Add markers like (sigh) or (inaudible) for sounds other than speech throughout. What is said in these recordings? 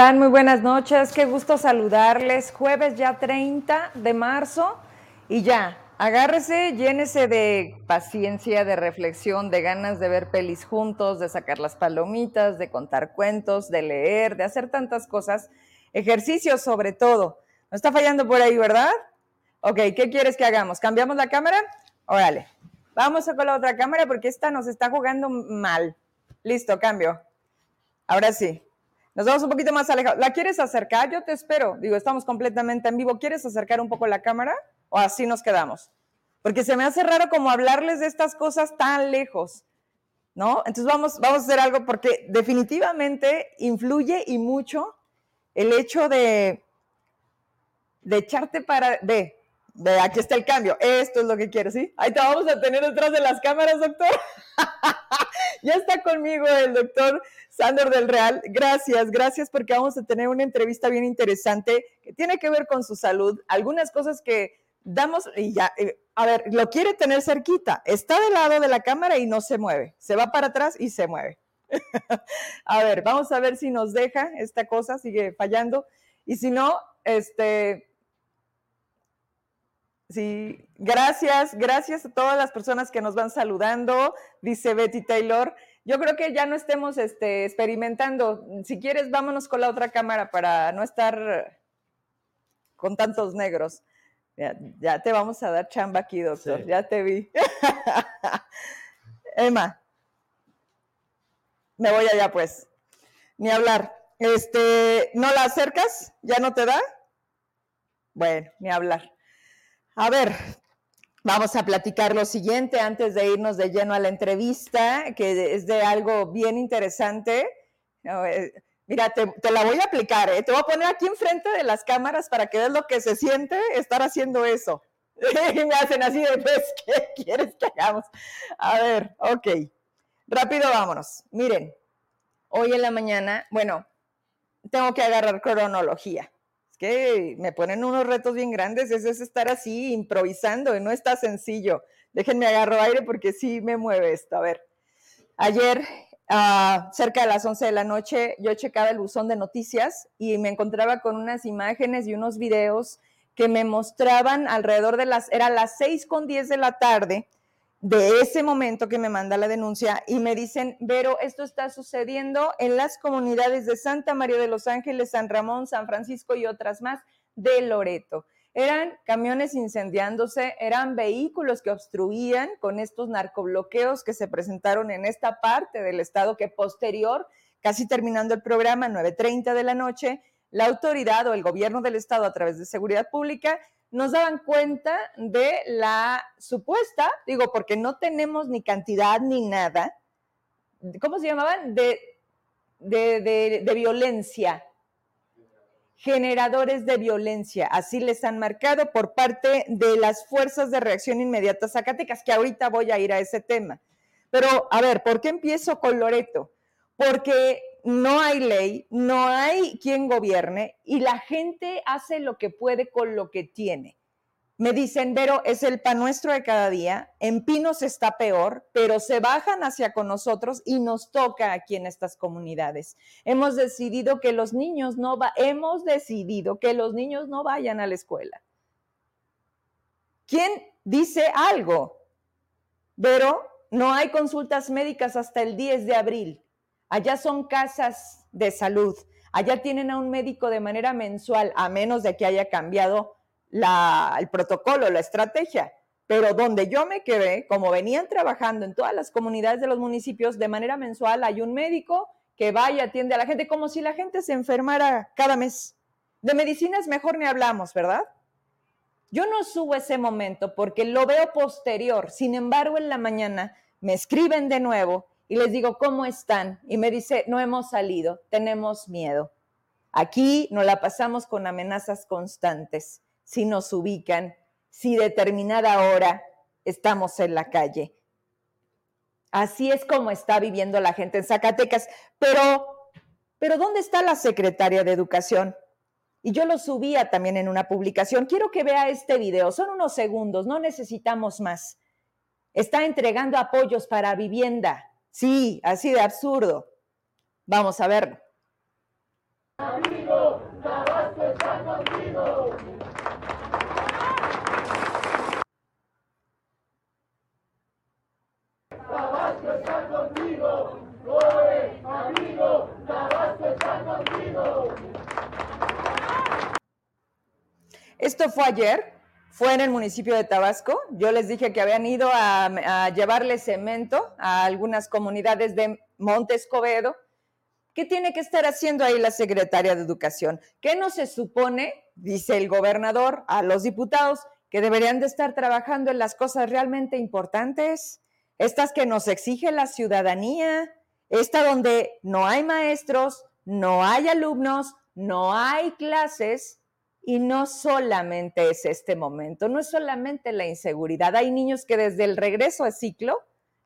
Muy buenas noches, qué gusto saludarles. Jueves ya 30 de marzo y ya, agárrese, llénese de paciencia, de reflexión, de ganas de ver pelis juntos, de sacar las palomitas, de contar cuentos, de leer, de hacer tantas cosas. Ejercicios sobre todo. No está fallando por ahí, ¿verdad? Ok, ¿qué quieres que hagamos? ¿Cambiamos la cámara? Órale. Vamos con la otra cámara porque esta nos está jugando mal. Listo, cambio. Ahora sí. Nos vamos un poquito más alejados. ¿La quieres acercar? Yo te espero. Digo, estamos completamente en vivo. ¿Quieres acercar un poco la cámara? ¿O así nos quedamos? Porque se me hace raro como hablarles de estas cosas tan lejos. ¿No? Entonces vamos, vamos a hacer algo porque definitivamente influye y mucho el hecho de, echarte para... ve, aquí está el cambio. Esto es lo que quiero, ¿sí? Ahí te vamos a tener detrás de las cámaras, doctor. (laughs) ya está conmigo el doctor Sandor del Real. Gracias, gracias porque vamos a tener una entrevista bien interesante que tiene que ver con su salud. Algunas cosas que damos y ya, eh, a ver, lo quiere tener cerquita. Está del lado de la cámara y no se mueve. Se va para atrás y se mueve. (laughs) a ver, vamos a ver si nos deja esta cosa, sigue fallando. Y si no, este, Sí, gracias, gracias a todas las personas que nos van saludando, dice Betty Taylor. Yo creo que ya no estemos este, experimentando. Si quieres, vámonos con la otra cámara para no estar con tantos negros. Ya, te vamos a dar chamba aquí, doctor. Ya te vi. (laughs) Emma, me voy allá pues. Ni hablar. Este, ¿no la acercas? ¿Ya no te da? Bueno, ni hablar. A ver, vamos a platicar lo siguiente antes de irnos de lleno a la entrevista, que es de algo bien interesante. Eh, mira, te, la voy a aplicar, ¿eh? te voy a poner aquí enfrente de las cámaras para que veas lo que se siente estar haciendo eso. (laughs) me hacen así de, pues, ¿qué quieres que hagamos? A ver, ok. Rápido, vámonos. Miren, hoy en la mañana, bueno, tengo que agarrar cronología que me ponen unos retos bien grandes, es, es estar así improvisando y no está sencillo. Déjenme agarro aire porque sí me mueve esto. A ver, ayer uh, cerca de las 11 de la noche yo checaba el buzón de noticias y me encontraba con unas imágenes y unos videos que me mostraban alrededor de las, era las 6 con 10 de la tarde, de ese momento que me manda la denuncia y me dicen, Vero, esto está sucediendo en las comunidades de Santa María de los Ángeles, San Ramón, San Francisco y otras más de Loreto. Eran camiones incendiándose, eran vehículos que obstruían con estos narcobloqueos que se presentaron en esta parte del estado que posterior, casi terminando el programa, 9.30 de la noche, la autoridad o el gobierno del estado a través de seguridad pública nos daban cuenta de la supuesta, digo, porque no tenemos ni cantidad ni nada, ¿cómo se llamaban? De, de, de, violencia, generadores de violencia, así les han marcado por parte de las fuerzas de reacción inmediata Zacatecas, que ahorita voy a ir a ese tema. Pero, a ver, ¿por qué empiezo con Loreto? Porque no hay ley, no hay quien gobierne y la gente hace lo que puede con lo que tiene. Me dicen, Vero, es el pan nuestro de cada día, en Pinos está peor, pero se bajan hacia con nosotros y nos toca aquí en estas comunidades. Hemos decidido que los niños no va, hemos decidido que los niños no vayan a la escuela. ¿Quién dice algo? Vero, no hay consultas médicas hasta el 10 de abril. Allá son casas de salud. Allá tienen a un médico de manera mensual, a menos de que haya cambiado el protocolo, la estrategia. Pero donde yo me quedé, como venían trabajando en todas las comunidades de los municipios, de manera mensual hay un médico que va y atiende a la gente como si la gente se enfermara cada mes. De medicinas mejor ni hablamos, ¿verdad? Yo no subo ese momento porque lo veo posterior. Sin embargo, en la mañana me escriben de nuevo y les digo, ¿cómo están? Y me dice, no hemos salido, tenemos miedo. Aquí nos la pasamos con amenazas constantes. Si nos ubican, si determinada hora estamos en la calle. Así es como está viviendo la gente en Zacatecas. Pero, pero ¿dónde está la secretaria de Educación? Y yo lo subía también en una publicación. Quiero que vea este video. Son unos segundos, no necesitamos más. Está entregando apoyos para vivienda Sí, así de absurdo. Vamos a verlo. Amigo, Tabasco está contigo. Tabasco está contigo. ¡Oye, amigo, Tabasco está contigo. Esto fue ayer, fue en el municipio de Tabasco. Yo les dije que habían ido a, llevarle cemento a algunas comunidades de Monte Escobedo. ¿Qué tiene que estar haciendo ahí la secretaria de Educación? ¿Qué no se supone, dice el gobernador, a los diputados, que deberían de estar trabajando en las cosas realmente importantes? Estas que nos exige la ciudadanía, esta donde no hay maestros, no hay alumnos, no hay clases y no solamente es este momento, no es solamente la inseguridad. Hay niños que desde el regreso a ciclo,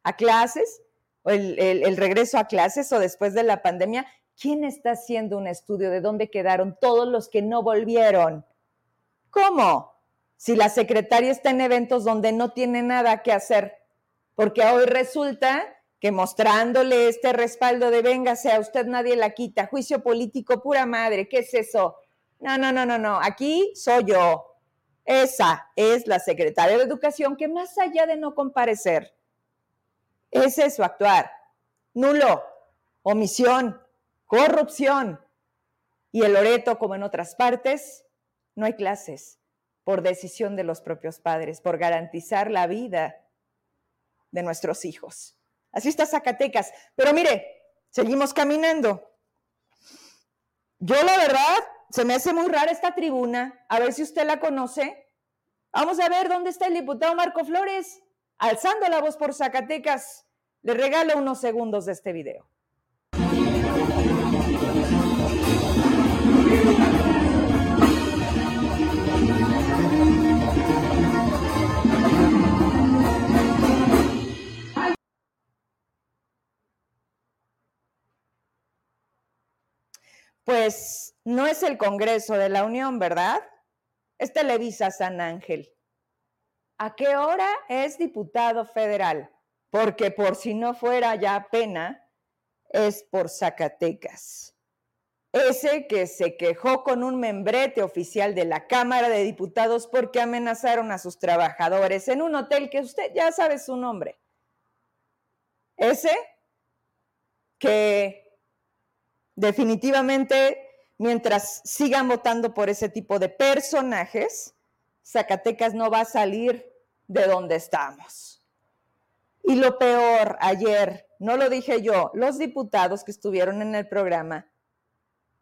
a clases, o el, regreso a clases o después de la pandemia, ¿quién está haciendo un estudio de dónde quedaron todos los que no volvieron? ¿Cómo? Si la secretaria está en eventos donde no tiene nada que hacer, porque hoy resulta que mostrándole este respaldo de véngase a usted nadie la quita, juicio político pura madre, ¿qué es eso? No, no, no, no, no, aquí soy yo. Esa es la secretaria de Educación que más allá de no comparecer, es su actuar. Nulo, omisión, corrupción. Y el Loreto, como en otras partes, no hay clases por decisión de los propios padres, por garantizar la vida de nuestros hijos. Así está Zacatecas. Pero mire, seguimos caminando. Yo la verdad, se me hace muy rara esta tribuna. A ver si usted la conoce. Vamos a ver dónde está el diputado Marco Flores, alzando la voz por Zacatecas. Le regalo unos segundos de este video. Pues no es el Congreso de la Unión, ¿verdad? Es Televisa San Ángel. ¿A qué hora es diputado federal? Porque por si no fuera ya pena, es por Zacatecas. Ese que se quejó con un membrete oficial de la Cámara de Diputados porque amenazaron a sus trabajadores en un hotel que usted ya sabe su nombre. Ese que definitivamente, mientras sigan votando por ese tipo de personajes, Zacatecas no va a salir de donde estamos. Y lo peor, ayer, no lo dije yo, los diputados que estuvieron en el programa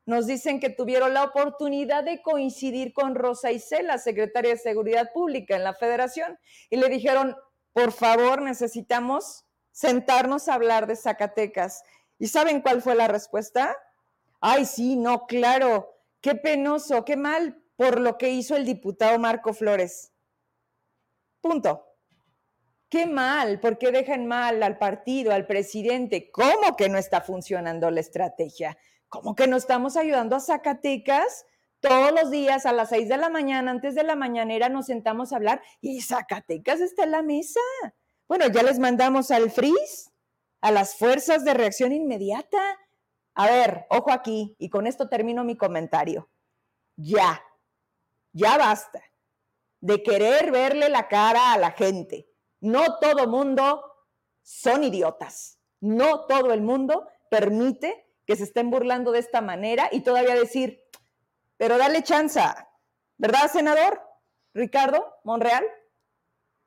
nos dicen que tuvieron la oportunidad de coincidir con Rosa Isela, secretaria de Seguridad Pública en la Federación, y le dijeron, por favor, necesitamos sentarnos a hablar de Zacatecas. ¿Y saben cuál fue la respuesta? Ay, sí, no, claro, qué penoso, qué mal por lo que hizo el diputado Marco Flores. Punto. Qué mal, porque dejan mal al partido, al presidente. ¿Cómo que no está funcionando la estrategia? ¿Cómo que no estamos ayudando a Zacatecas? Todos los días a las seis de la mañana, antes de la mañanera, nos sentamos a hablar y Zacatecas está en la mesa. Bueno, ya les mandamos al FRIS a las fuerzas de reacción inmediata. A ver, ojo aquí, y con esto termino mi comentario. Ya, ya basta de querer verle la cara a la gente. No todo mundo son idiotas. No todo el mundo permite que se estén burlando de esta manera y todavía decir, pero dale chanza, ¿verdad, senador Ricardo Monreal?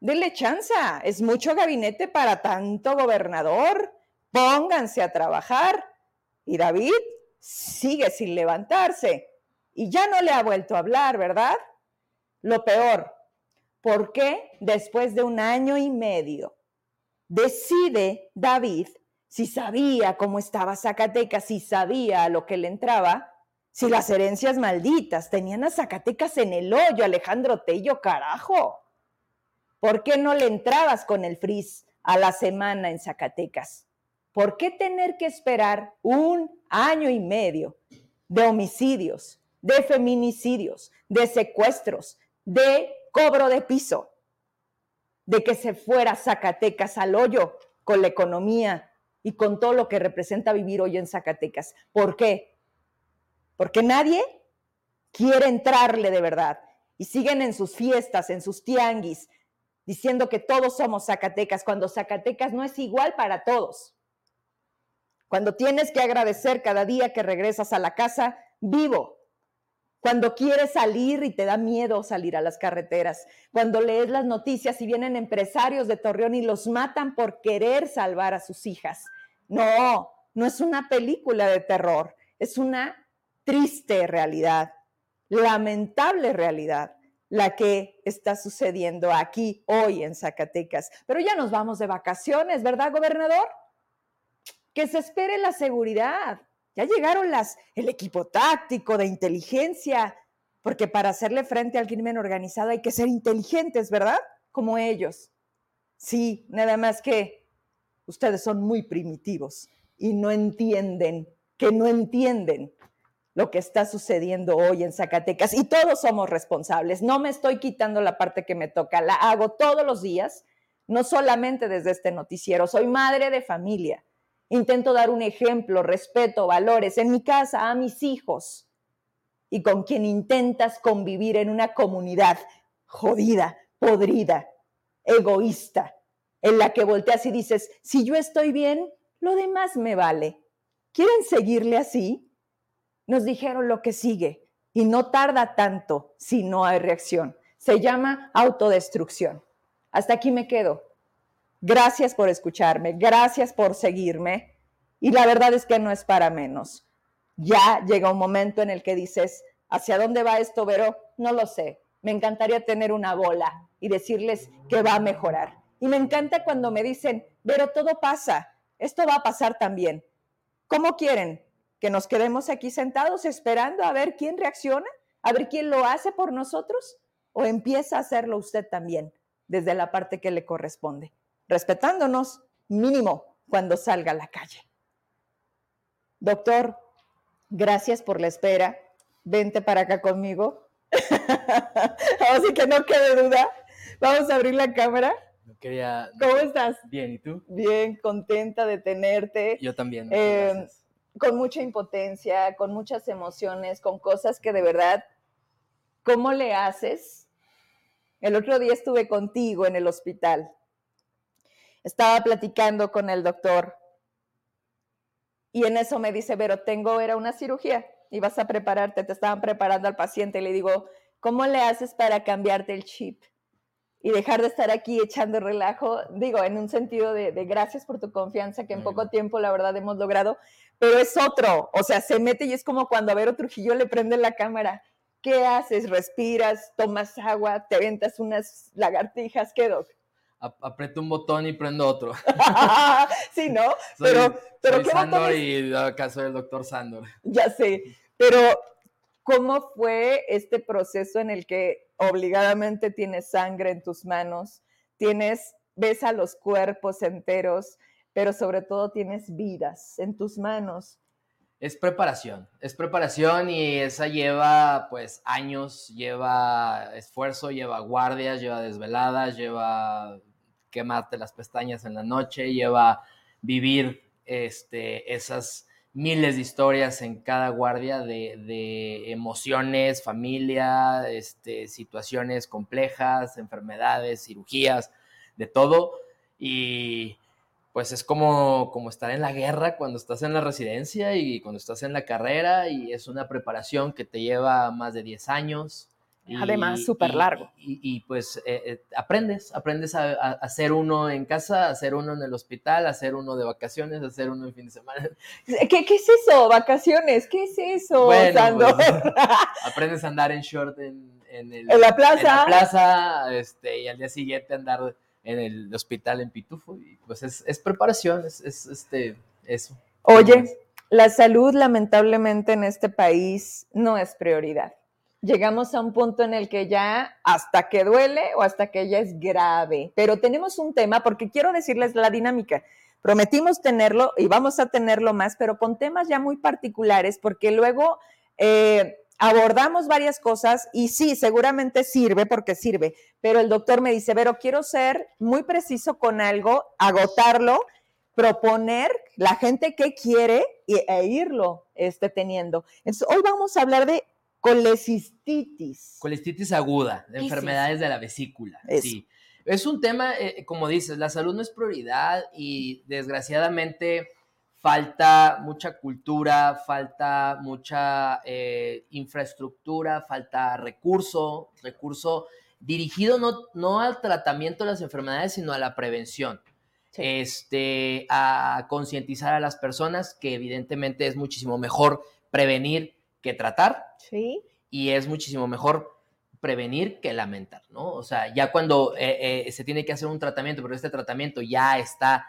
Dele chanza, es mucho gabinete para tanto gobernador. Pónganse a trabajar. Y David sigue sin levantarse. Y ya no le ha vuelto a hablar, ¿verdad? Lo peor, ¿por qué después de un año y medio decide David, si sabía cómo estaba Zacatecas, si sabía a lo que le entraba, si las herencias malditas tenían a Zacatecas en el hoyo, Alejandro Tello, carajo? ¿Por qué no le entrabas con el frizz a la semana en Zacatecas? ¿Por qué tener que esperar un año y medio de homicidios, de feminicidios, de secuestros, de cobro de piso, de que se fuera Zacatecas al hoyo con la economía y con todo lo que representa vivir hoy en Zacatecas? ¿Por qué? porque nadie quiere entrarle de verdad y siguen en sus fiestas, en sus tianguis, diciendo que todos somos Zacatecas, cuando Zacatecas no es igual para todos. Cuando tienes que agradecer cada día que regresas a la casa vivo, cuando quieres salir y te da miedo salir a las carreteras, cuando lees las noticias y vienen empresarios de Torreón y los matan por querer salvar a sus hijas. No, no es una película de terror, es una triste realidad, lamentable realidad la que está sucediendo aquí hoy en Zacatecas. Pero ya nos vamos de vacaciones, ¿verdad, gobernador? Que se espere la seguridad. Ya llegaron las, el equipo táctico de inteligencia, porque para hacerle frente al crimen organizado hay que ser inteligentes, ¿verdad? Como ellos. Sí, nada más que ustedes son muy primitivos y no entienden, que no entienden lo que está sucediendo hoy en Zacatecas y todos somos responsables. No me estoy quitando la parte que me toca, la hago todos los días, no solamente desde este noticiero. Soy madre de familia. Intento dar un ejemplo, respeto, valores en mi casa a mis hijos y con quien intentas convivir en una comunidad jodida, podrida, egoísta, en la que volteas y dices, si yo estoy bien, lo demás me vale. ¿Quieren seguirle así? nos dijeron lo que sigue y no tarda tanto si no hay reacción. Se llama autodestrucción. Hasta aquí me quedo. Gracias por escucharme, gracias por seguirme y la verdad es que no es para menos. Ya llega un momento en el que dices, ¿hacia dónde va esto, Vero? No lo sé. Me encantaría tener una bola y decirles que va a mejorar. Y me encanta cuando me dicen, Vero, todo pasa, esto va a pasar también. ¿Cómo quieren? que nos quedemos aquí sentados esperando a ver quién reacciona, a ver quién lo hace por nosotros o empieza a hacerlo usted también desde la parte que le corresponde, respetándonos mínimo cuando salga a la calle. Doctor, gracias por la espera. Vente para acá conmigo. (laughs) Así que no quede duda. Vamos a abrir la cámara. quería... ¿Cómo estás? Bien, ¿y tú? Bien, contenta de tenerte. Yo también. Eh, con mucha impotencia, con muchas emociones, con cosas que de verdad, ¿cómo le haces? El otro día estuve contigo en el hospital. Estaba platicando con el doctor y en eso me dice, pero tengo, era una cirugía y vas a prepararte, te estaban preparando al paciente. Y le digo, ¿cómo le haces para cambiarte el chip? y dejar de estar aquí echando relajo, digo, en un sentido de, gracias por tu confianza que en poco tiempo la verdad hemos logrado, pero es otro, o sea, se mete y es como cuando a Vero Trujillo le prende la cámara. ¿Qué haces? ¿Respiras? ¿Tomas agua? ¿Te aventas unas lagartijas? ¿Qué, Doc? Aprieto un botón y prendo otro. (laughs) sí, ¿no? pero, (laughs) pero soy Sandor y acá soy el doctor Sandor. Ya sé, pero ¿cómo fue este proceso en el que obligadamente tienes sangre en tus manos, tienes, ves a los cuerpos enteros, pero sobre todo tienes vidas en tus manos. Es preparación, es preparación y esa lleva pues años, lleva esfuerzo, lleva guardias, lleva desveladas, lleva quemarte las pestañas en la noche, lleva vivir este, esas miles de historias en cada guardia de, emociones, familia, este, situaciones complejas, enfermedades, cirugías, de todo. Y pues es como, como estar en la guerra cuando estás en la residencia y cuando estás en la carrera y es una preparación que te lleva más de 10 años. Además, súper largo. Y, pues eh, eh, aprendes, aprendes a, hacer uno en casa, a hacer uno en el hospital, a hacer uno de vacaciones, a hacer uno en fin de semana. (laughs) ¿Qué, qué es eso? ¿Vacaciones? ¿Qué es eso, bueno, pues, (laughs) aprendes a andar en short en, en, el, en la plaza. En la plaza, este, y al día siguiente andar en el hospital en Pitufo. Y pues es, es preparación, es, es, este, eso. Oye, la salud lamentablemente en este país no es prioridad llegamos a un punto en el que ya hasta que duele o hasta que ya es grave. Pero tenemos un tema, porque quiero decirles la dinámica. Prometimos tenerlo y vamos a tenerlo más, pero con temas ya muy particulares, porque luego eh, abordamos varias cosas y sí, seguramente sirve porque sirve, pero el doctor me dice, pero quiero ser muy preciso con algo, agotarlo proponer la gente que quiere e irlo este, teniendo. Entonces, hoy vamos a hablar de colecistitis. Colecistitis aguda, de enfermedades de la vesícula. Sí. Es un tema, eh, como dices, la salud no es prioridad y desgraciadamente falta mucha cultura, falta mucha eh, infraestructura, falta recurso, recurso dirigido no, no al tratamiento de las enfermedades, sino a la prevención. Este, a concientizar a las personas que evidentemente es muchísimo mejor prevenir que tratar. Sí. Y es muchísimo mejor prevenir que lamentar, ¿no? O sea, ya cuando eh, eh, se tiene que hacer un tratamiento, pero este tratamiento ya está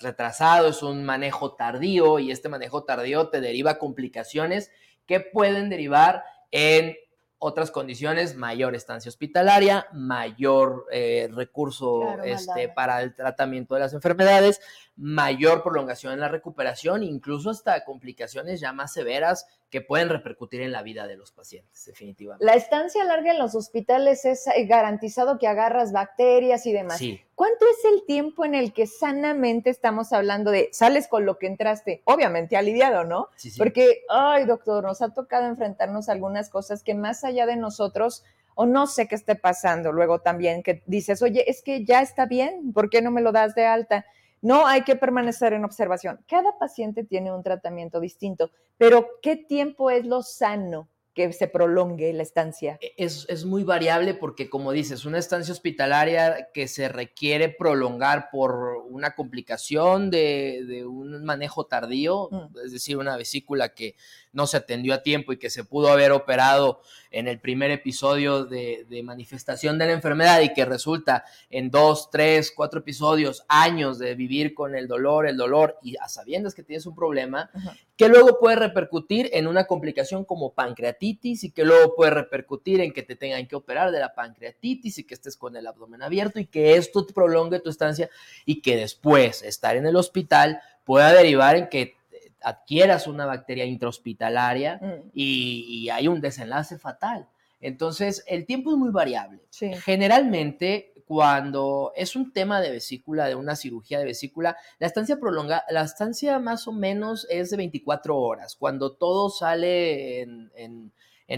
retrasado, es un manejo tardío y este manejo tardío te deriva complicaciones que pueden derivar en otras condiciones, mayor estancia hospitalaria, mayor eh, recurso este, para el tratamiento de las enfermedades, mayor prolongación en la recuperación, incluso hasta complicaciones ya más severas que pueden repercutir en la vida de los pacientes, definitivamente. La estancia larga en los hospitales es eh, garantizado que agarras bacterias y demás. Sí. ¿Cuánto es el tiempo en el que sanamente estamos hablando de sales con lo que entraste? Obviamente aliviado, ¿no? Sí, sí. Porque, ay, doctor, nos ha tocado enfrentarnos a algunas cosas que más allá de nosotros o no sé qué esté pasando. Luego también que dices, oye, es que ya está bien, ¿por qué no me lo das de alta? No hay que permanecer en observación. Cada paciente tiene un tratamiento distinto, pero ¿qué tiempo es lo sano que se prolongue la estancia? E, es, muy variable porque, como dices, una estancia hospitalaria que se requiere prolongar por una complicación de, un manejo tardío, mm. es decir, una vesícula que no se atendió a tiempo y que se pudo haber operado en el primer episodio de, manifestación de la enfermedad y que resulta en dos, tres, cuatro episodios, años de vivir con el dolor, el dolor y a sabiendas que tienes un problema, que luego puede repercutir en una complicación como pancreatitis y que luego puede repercutir en que te tengan que operar de la pancreatitis y que estés con el abdomen abierto y que esto te prolongue tu estancia y que después estar en el hospital pueda derivar en que adquieras una bacteria intrahospitalaria mm. y, hay un desenlace fatal. Entonces, el tiempo es muy variable. Generalmente, cuando es un tema de vesícula, de una cirugía de vesícula, la estancia prolonga, la estancia más o menos es de 24 horas, cuando todo sale en,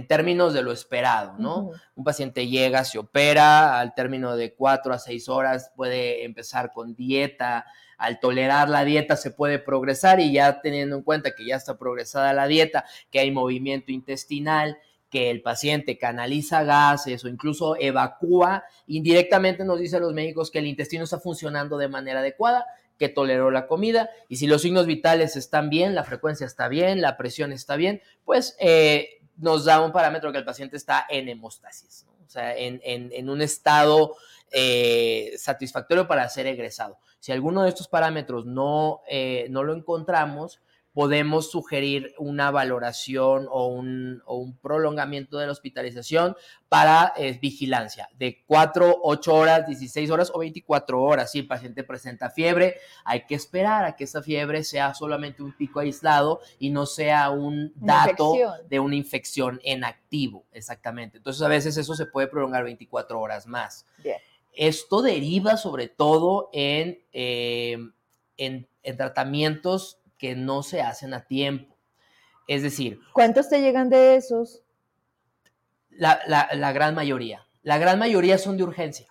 términos de lo esperado, ¿no? Un paciente llega, se opera, al término de 4 a 6 horas puede empezar con dieta, al tolerar la dieta se puede progresar y ya teniendo en cuenta que ya está progresada la dieta, que hay movimiento intestinal, que el paciente canaliza gases o incluso evacúa, indirectamente nos dicen los médicos que el intestino está funcionando de manera adecuada, que toleró la comida y si los signos vitales están bien, la frecuencia está bien, la presión está bien, pues eh, nos da un parámetro que el paciente está en hemostasis, o sea, en, un estado eh, satisfactorio para ser egresado. Si alguno de estos parámetros no, eh, no lo encontramos, podemos sugerir una valoración o un, prolongamiento de la hospitalización para eh, vigilancia de 4, 8 horas, 16 horas o 24 horas. Si el paciente presenta fiebre, hay que esperar a que esa fiebre sea solamente un pico aislado y no sea un dato de una infección en activo, exactamente. Entonces a veces eso se puede prolongar 24 horas más. Bien. Esto deriva sobre todo eh, en, en, tratamientos que no se hacen a tiempo. Es decir... ¿Cuántos te llegan de esos? La, la, gran mayoría. La gran mayoría son de urgencia.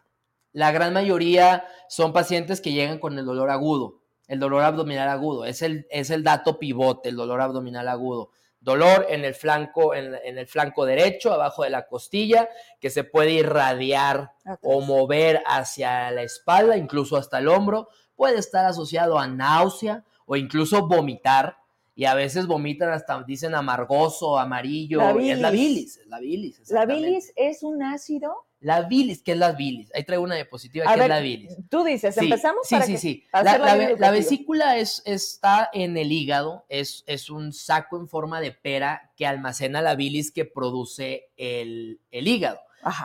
La gran mayoría son pacientes que llegan con el dolor agudo, el dolor abdominal agudo. Es el, es el dato pivote, el dolor abdominal agudo dolor en el flanco, en, el flanco derecho, abajo de la costilla, que se puede irradiar o mover hacia la espalda, incluso hasta el hombro. Puede estar asociado a náusea o incluso vomitar. Y a veces vomitan hasta, dicen amargoso, amarillo. Es la bilis, la bilis. La bilis es un ácido la bilis, ¿qué es la bilis? Ahí traigo una diapositiva, ¿qué es la bilis? Tú dices, empezamos sí, sí, sí. La, vesícula es, está en el hígado, es, es, un saco en forma de pera que almacena la bilis que produce el, hígado.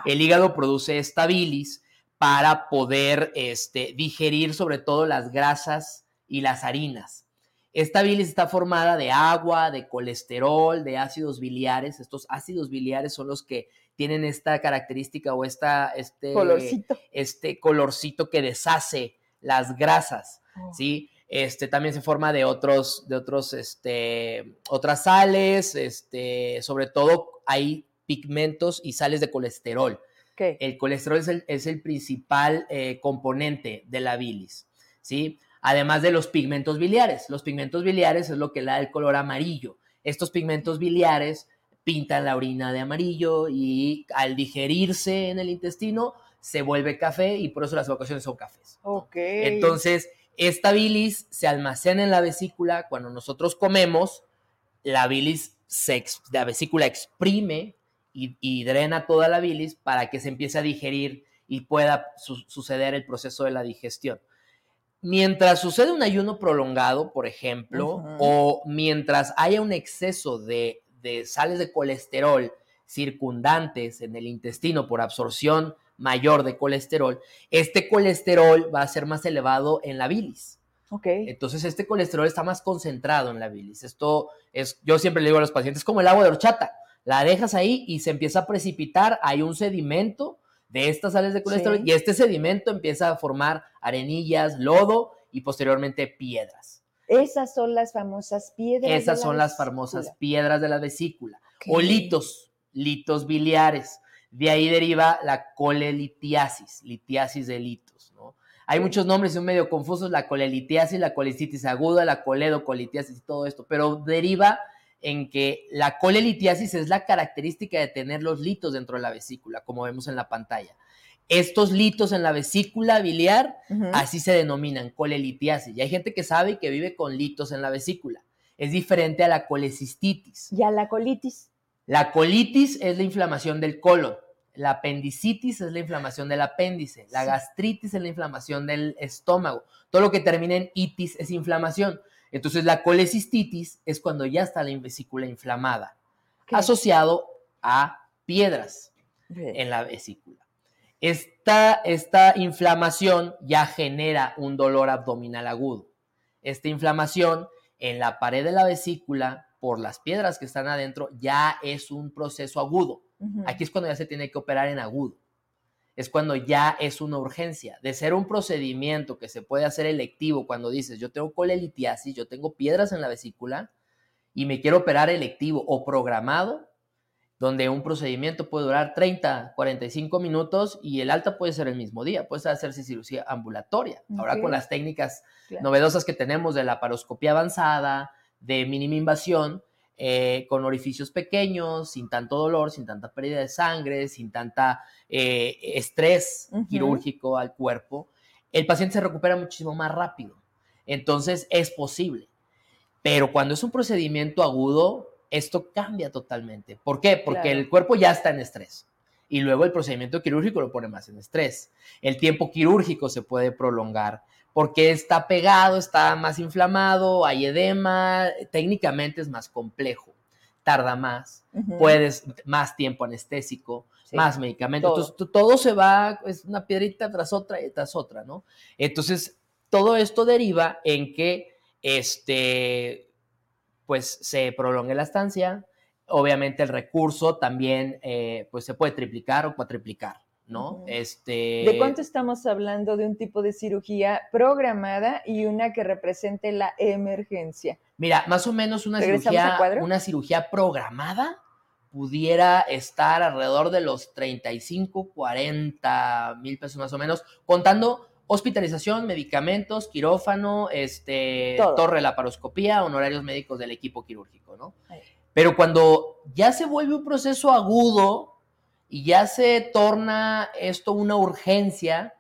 El hígado produce esta bilis para poder este, digerir sobre todo las grasas y las harinas. Esta bilis está formada de agua, de colesterol, de ácidos biliares. Estos ácidos biliares son los que tienen esta característica o esta, este colorcito, este colorcito que deshace las grasas, oh. ¿sí? Este, también se forma de otros, de otros, este, otras sales, este, sobre todo hay pigmentos y sales de colesterol. El colesterol es el, es el principal eh, componente de la bilis, ¿sí? Además de los pigmentos biliares. Los pigmentos biliares es lo que le da el color amarillo. Estos pigmentos biliares pintan la orina de amarillo y al digerirse en el intestino se vuelve café y por eso las evacuaciones son cafés. Ok. Entonces, esta bilis se almacena en la vesícula. Cuando nosotros comemos, la bilis, se, la vesícula exprime y, y drena toda la bilis para que se empiece a digerir y pueda su- suceder el proceso de la digestión. Mientras sucede un ayuno prolongado, por ejemplo, o mientras haya un exceso de, de sales de colesterol circundantes en el intestino por absorción mayor de colesterol, este colesterol va a ser más elevado en la bilis. Entonces, este colesterol está más concentrado en la bilis. Esto es, yo siempre le digo a los pacientes, es como el agua de horchata. La dejas ahí y se empieza a precipitar, hay un sedimento de estas sales de colesterol Sí. y este sedimento empieza a formar arenillas, lodo y posteriormente piedras. Esas son las famosas piedras. de Esas la son las famosas piedras de la vesícula o litos, litos biliares. De ahí deriva la colelitiasis, litiasis de litos, ¿no? Hay muchos nombres, son medio confusos, la colelitiasis, la colecitis aguda, la coledocolitiasis y todo esto, pero deriva en que la colelitiasis es la característica de tener los litos dentro de la vesícula, como vemos en la pantalla. Estos litos en la vesícula biliar. Así se denominan, colelitiasis. Y hay gente que sabe y que vive con litos en la vesícula. Es diferente a la colecistitis. Y a la colitis. La colitis es la inflamación del colon. La apendicitis es la inflamación del apéndice. La Sí. gastritis es la inflamación del estómago. Todo lo que termina en itis es inflamación. Entonces la colecistitis es cuando ya está la vesícula inflamada, asociado a piedras en la vesícula. Esta, esta inflamación ya genera un dolor abdominal agudo. Esta inflamación en la pared de la vesícula, por las piedras que están adentro, ya es un proceso agudo. Aquí es cuando ya se tiene que operar en agudo. Es cuando ya es una urgencia. De ser un procedimiento que se puede hacer electivo, cuando dices, yo tengo colelitiasis, yo tengo piedras en la vesícula y me quiero operar electivo o programado, donde un procedimiento puede durar 30, 45 minutos y el alta puede ser el mismo día, puede hacerse cirugía ambulatoria. Ahora con las técnicas Claro. novedosas que tenemos de la paroscopía avanzada, de mínima invasión, eh, con orificios pequeños, sin tanto dolor, sin tanta pérdida de sangre, sin tanta eh, estrés quirúrgico al cuerpo, el paciente se recupera muchísimo más rápido. Entonces es posible. Pero cuando es un procedimiento agudo, esto cambia totalmente. ¿Por qué? Porque Claro. el cuerpo ya está en estrés. Y luego el procedimiento quirúrgico lo pone más en estrés. El tiempo quirúrgico se puede prolongar porque está pegado, está más inflamado, hay edema, técnicamente es más complejo, tarda más, puedes más tiempo anestésico, Sí. más medicamentos, todo. entonces todo se va, es una piedrita tras otra y tras otra, ¿no? Entonces, todo esto deriva en que, este, pues se prolongue la estancia, obviamente el recurso también, eh, pues se puede triplicar o cuatriplicar, ¿no? Este... ¿De cuánto estamos hablando de un tipo de cirugía programada y una que represente la emergencia? Mira, más o menos una ¿Regresamos al cirugía, una cirugía programada pudiera estar alrededor de los 35, 40 mil pesos más o menos, contando hospitalización, medicamentos, quirófano, este, Todo. torre laparoscopía, honorarios médicos del equipo quirúrgico, ¿no? Ahí. Pero cuando ya se vuelve un proceso agudo y ya se torna esto una urgencia,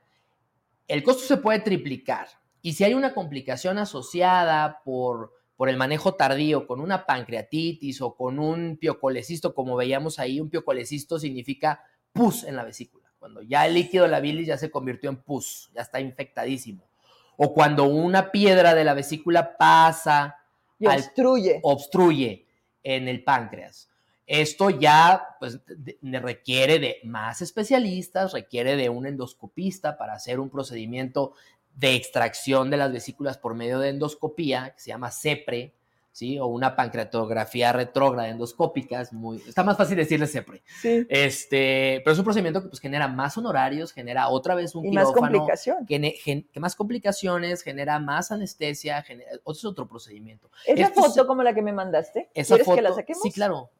el costo se puede triplicar. Y si hay una complicación asociada por, por el manejo tardío con una pancreatitis o con un piocolecisto, como veíamos ahí, un piocolecisto significa pus en la vesícula. Cuando ya el líquido de la bilis ya se convirtió en pus, ya está infectadísimo. O cuando una piedra de la vesícula pasa Y Al- obstruye. obstruye en el páncreas. Esto ya pues, de- de- requiere de más especialistas, requiere de un endoscopista para hacer un procedimiento de extracción de las vesículas por medio de endoscopía, que se llama CEPRE, ¿sí? O una pancreatografía retrógrada endoscópica, es muy, está más fácil decirle. Sí. Este, pero es un procedimiento que pues, genera más honorarios, genera otra vez un Y más quirófano, complicación. gene- gen- que más complicaciones, genera más anestesia, genera, otro es otro procedimiento. ¿Esa Esto foto como la que me mandaste? Esa ¿Quieres foto, que la saquemos? sí, claro.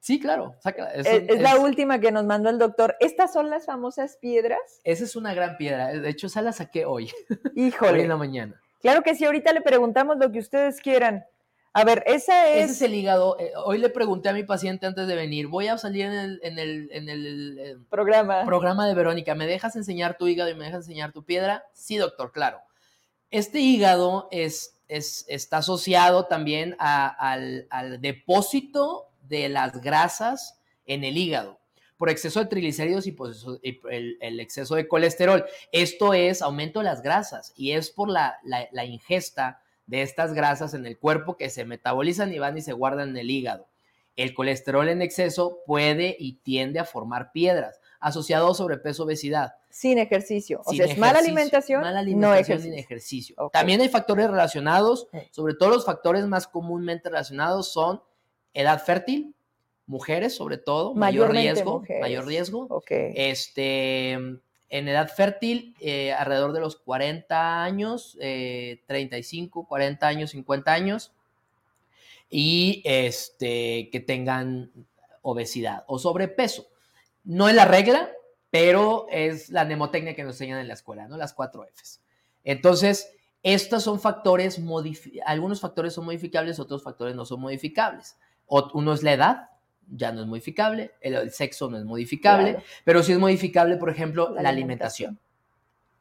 Sí, claro, sácala. Es, Es, un- es la es- última que nos mandó el doctor. ¿Estas son las famosas piedras? Esa es una gran piedra. De hecho, esa la saqué hoy, hoy Híjole. en la mañana. Claro que sí, ahorita le preguntamos lo que ustedes quieran. A ver, esa Ese es... es el hígado. Eh, hoy le pregunté a mi paciente antes de venir, voy a salir en el, en el, en el, eh, programa. programa de Verónica, ¿me dejas enseñar tu hígado y me dejas enseñar tu piedra? Sí, doctor, claro. Este hígado es, es, está asociado también a- al, al depósito de las grasas en el hígado por exceso de triglicéridos y, pues, y el, el exceso de colesterol. Esto es aumento de las grasas y es por la, la- la ingesta de estas grasas en el cuerpo que se metabolizan y van y se guardan en el hígado. El colesterol en exceso puede y tiende a formar piedras, asociado a sobrepeso, obesidad. Sin ejercicio. O Sin sea, es mala alimentación, mala no alimentación ejercicio. sin ejercicio. También hay factores relacionados, sobre todo los factores más comúnmente relacionados son edad fértil, mujeres sobre todo, mayor riesgo, mujeres. mayor riesgo. Este, en edad fértil, eh, alrededor de los 40 años, eh, 35, 40 años, 50 años, y este, que tengan obesidad o sobrepeso. No es la regla, pero es la mnemotecnia que nos enseñan en la escuela, ¿no? Las cuatro Fs. Entonces, estos son factores, algunos factores son modificables, otros factores no son modificables. Uno es la edad, ya no es modificable, el, el sexo no es modificable, Claro. pero sí es modificable, por ejemplo, La la, alimentación,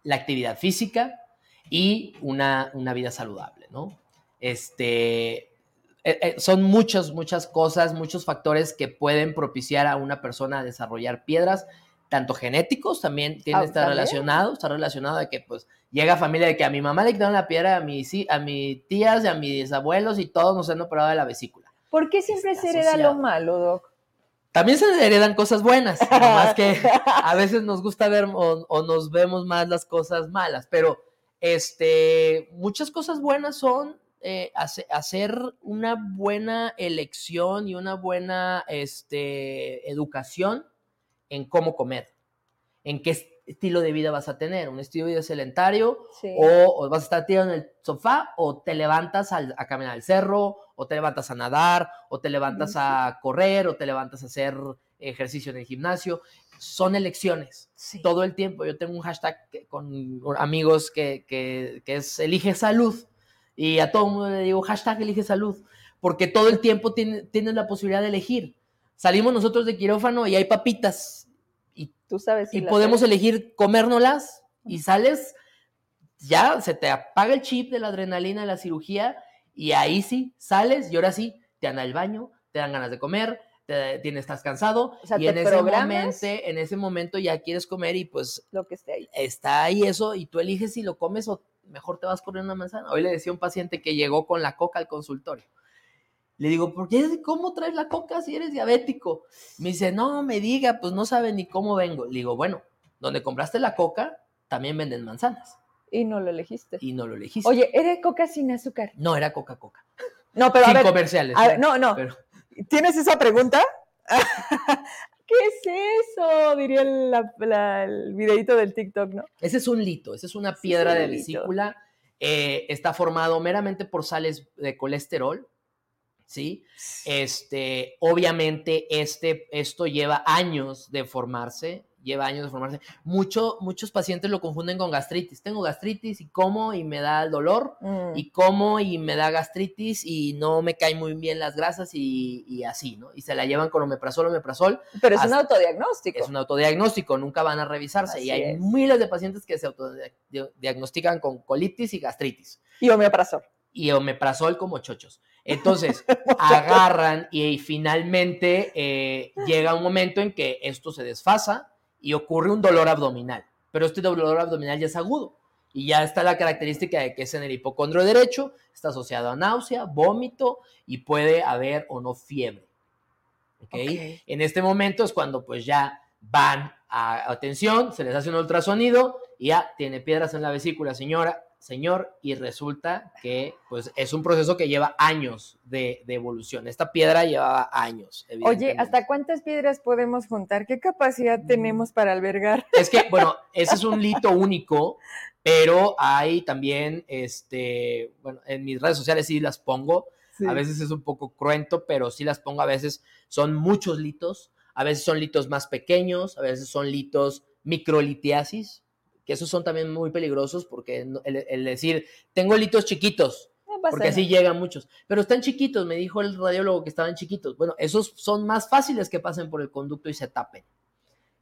la actividad física y una, una vida saludable, ¿no? Este, eh, eh, son muchas, muchas cosas, muchos factores que pueden propiciar a una persona a desarrollar piedras, tanto genéticos también tienen Ah, ¿también? relacionados, está relacionado de que pues llega familia de que a mi mamá le quitaron la piedra, a mis, a mis tías y a mis abuelos y todos nos han operado de la vesícula. ¿Por qué siempre se hereda asociado. lo malo, Doc? También se heredan cosas buenas, (laughs) más que a veces nos gusta ver o, o nos vemos más las cosas malas, pero este, muchas cosas buenas son eh, hace- hacer una buena elección y una buena este, educación en cómo comer, en qué estilo de vida vas a tener, un estilo de vida sedentario Sí. o, o vas a estar tirado en el sofá o te levantas al- a caminar al cerro o te levantas a nadar o te levantas a correr o te levantas a hacer ejercicio en el gimnasio. Son elecciones Sí. todo el tiempo. Yo tengo un hashtag que- con amigos que, que- que es Elige Salud y a todo el mundo le digo hashtag Elige Salud porque todo el tiempo tiene- tienes la posibilidad de elegir. Salimos nosotros de quirófano y hay papitas y Tú sabes si y podemos hay. elegir comérnoslas y sales, ya se te apaga el chip de la adrenalina de la cirugía y ahí sí, sales y ahora sí, te anda al baño, te dan ganas de comer, te, tienes, estás cansado O sea, y en ese, momento, en ese momento ya quieres comer y pues lo que esté ahí. está ahí eso y tú eliges si lo comes o mejor te vas corriendo una manzana. Hoy le decía a un paciente que llegó con la coca al consultorio. Le digo, ¿por qué? ¿Cómo traes la coca si eres diabético? Me dice, no me diga, pues no sabe ni cómo vengo. Le digo, bueno, donde compraste la coca, también venden manzanas. Y no lo elegiste. Y no lo elegiste. Oye, era coca sin azúcar. No, era Coca-Coca. No, pero a Sin ver, comerciales. a ¿eh? ver, no, no. Pero ¿Tienes esa pregunta? (laughs) ¿Qué es eso? Diría la- la- el videito del TikTok, ¿no? ese es un lito, esa es una piedra sí, de vesícula. eh, está formado meramente por sales de colesterol. ¿Sí? Este, obviamente, este, esto lleva años de formarse, lleva años de formarse. Mucho, muchos pacientes lo confunden con gastritis. Tengo gastritis y como y me da el dolor, Mm. y como y me da gastritis y no me caen muy bien las grasas y, y así, ¿no? Y se la llevan con omeprazol, omeprazol. Pero es un autodiagnóstico. Es un autodiagnóstico, nunca van a revisarse. y hay es. miles de pacientes que se autodiagnostican con colitis y gastritis Y omeprazol. y omeprazol como chochos. Entonces, (laughs) agarran y, y finalmente eh, llega un momento en que esto se desfasa y ocurre un dolor abdominal. Pero este dolor abdominal ya es agudo. Y ya está la característica de que es en el hipocondrio derecho, está asociado a náusea, vómito y puede haber o no fiebre. En este momento es cuando pues ya van a atención, se les hace un ultrasonido y ya tiene piedras en la vesícula, señora, señor, y resulta que pues es un proceso que lleva años de, de evolución. Esta piedra llevaba años. Oye. ¿hasta cuántas piedras podemos juntar? ¿Qué capacidad Mm. tenemos para albergar? Es que, bueno, (laughs) ese es un lito único, pero hay también, este, bueno, en mis redes sociales sí las pongo. A veces es un poco cruento, pero sí las pongo. A veces son muchos litos, a veces son litos más pequeños, a veces son litos microlitiasis, que esos son también muy peligrosos porque el, el decir, tengo litos chiquitos, No porque así llegan muchos, pero están chiquitos, me dijo el radiólogo que estaban chiquitos. Bueno, esos son más fáciles que pasen por el conducto y se tapen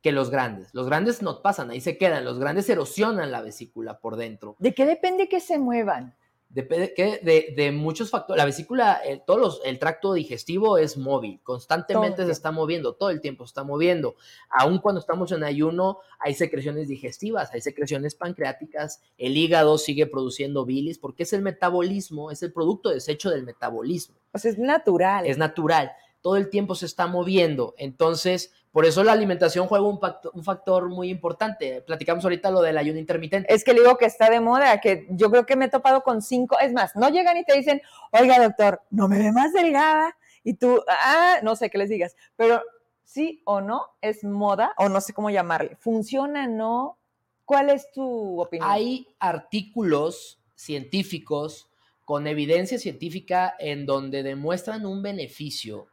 que los grandes. Los grandes no pasan, ahí se quedan, los grandes erosionan la vesícula por dentro. ¿De qué depende que se muevan? Depende que de, de muchos factores. La vesícula, el, todos los- el tracto digestivo es móvil, constantemente Todo se está moviendo, todo el tiempo se está moviendo. Aun cuando estamos en ayuno, hay secreciones digestivas, hay secreciones pancreáticas, el hígado sigue produciendo bilis, porque es el metabolismo, es el producto desecho del metabolismo, O sea, es natural. es natural, todo el tiempo se está moviendo. Entonces, por eso la alimentación juega un factor, un factor muy importante. Platicamos ahorita lo del ayuno intermitente. Es que le digo que está de moda, que yo creo que me he topado con cinco, es más, no llegan y te dicen, oiga doctor, no me ve más delgada, y tú, ah, no sé qué les digas, pero sí o no es moda, o no sé cómo llamarle, funciona, no, ¿cuál es tu opinión? Hay artículos científicos con evidencia científica en donde demuestran un beneficio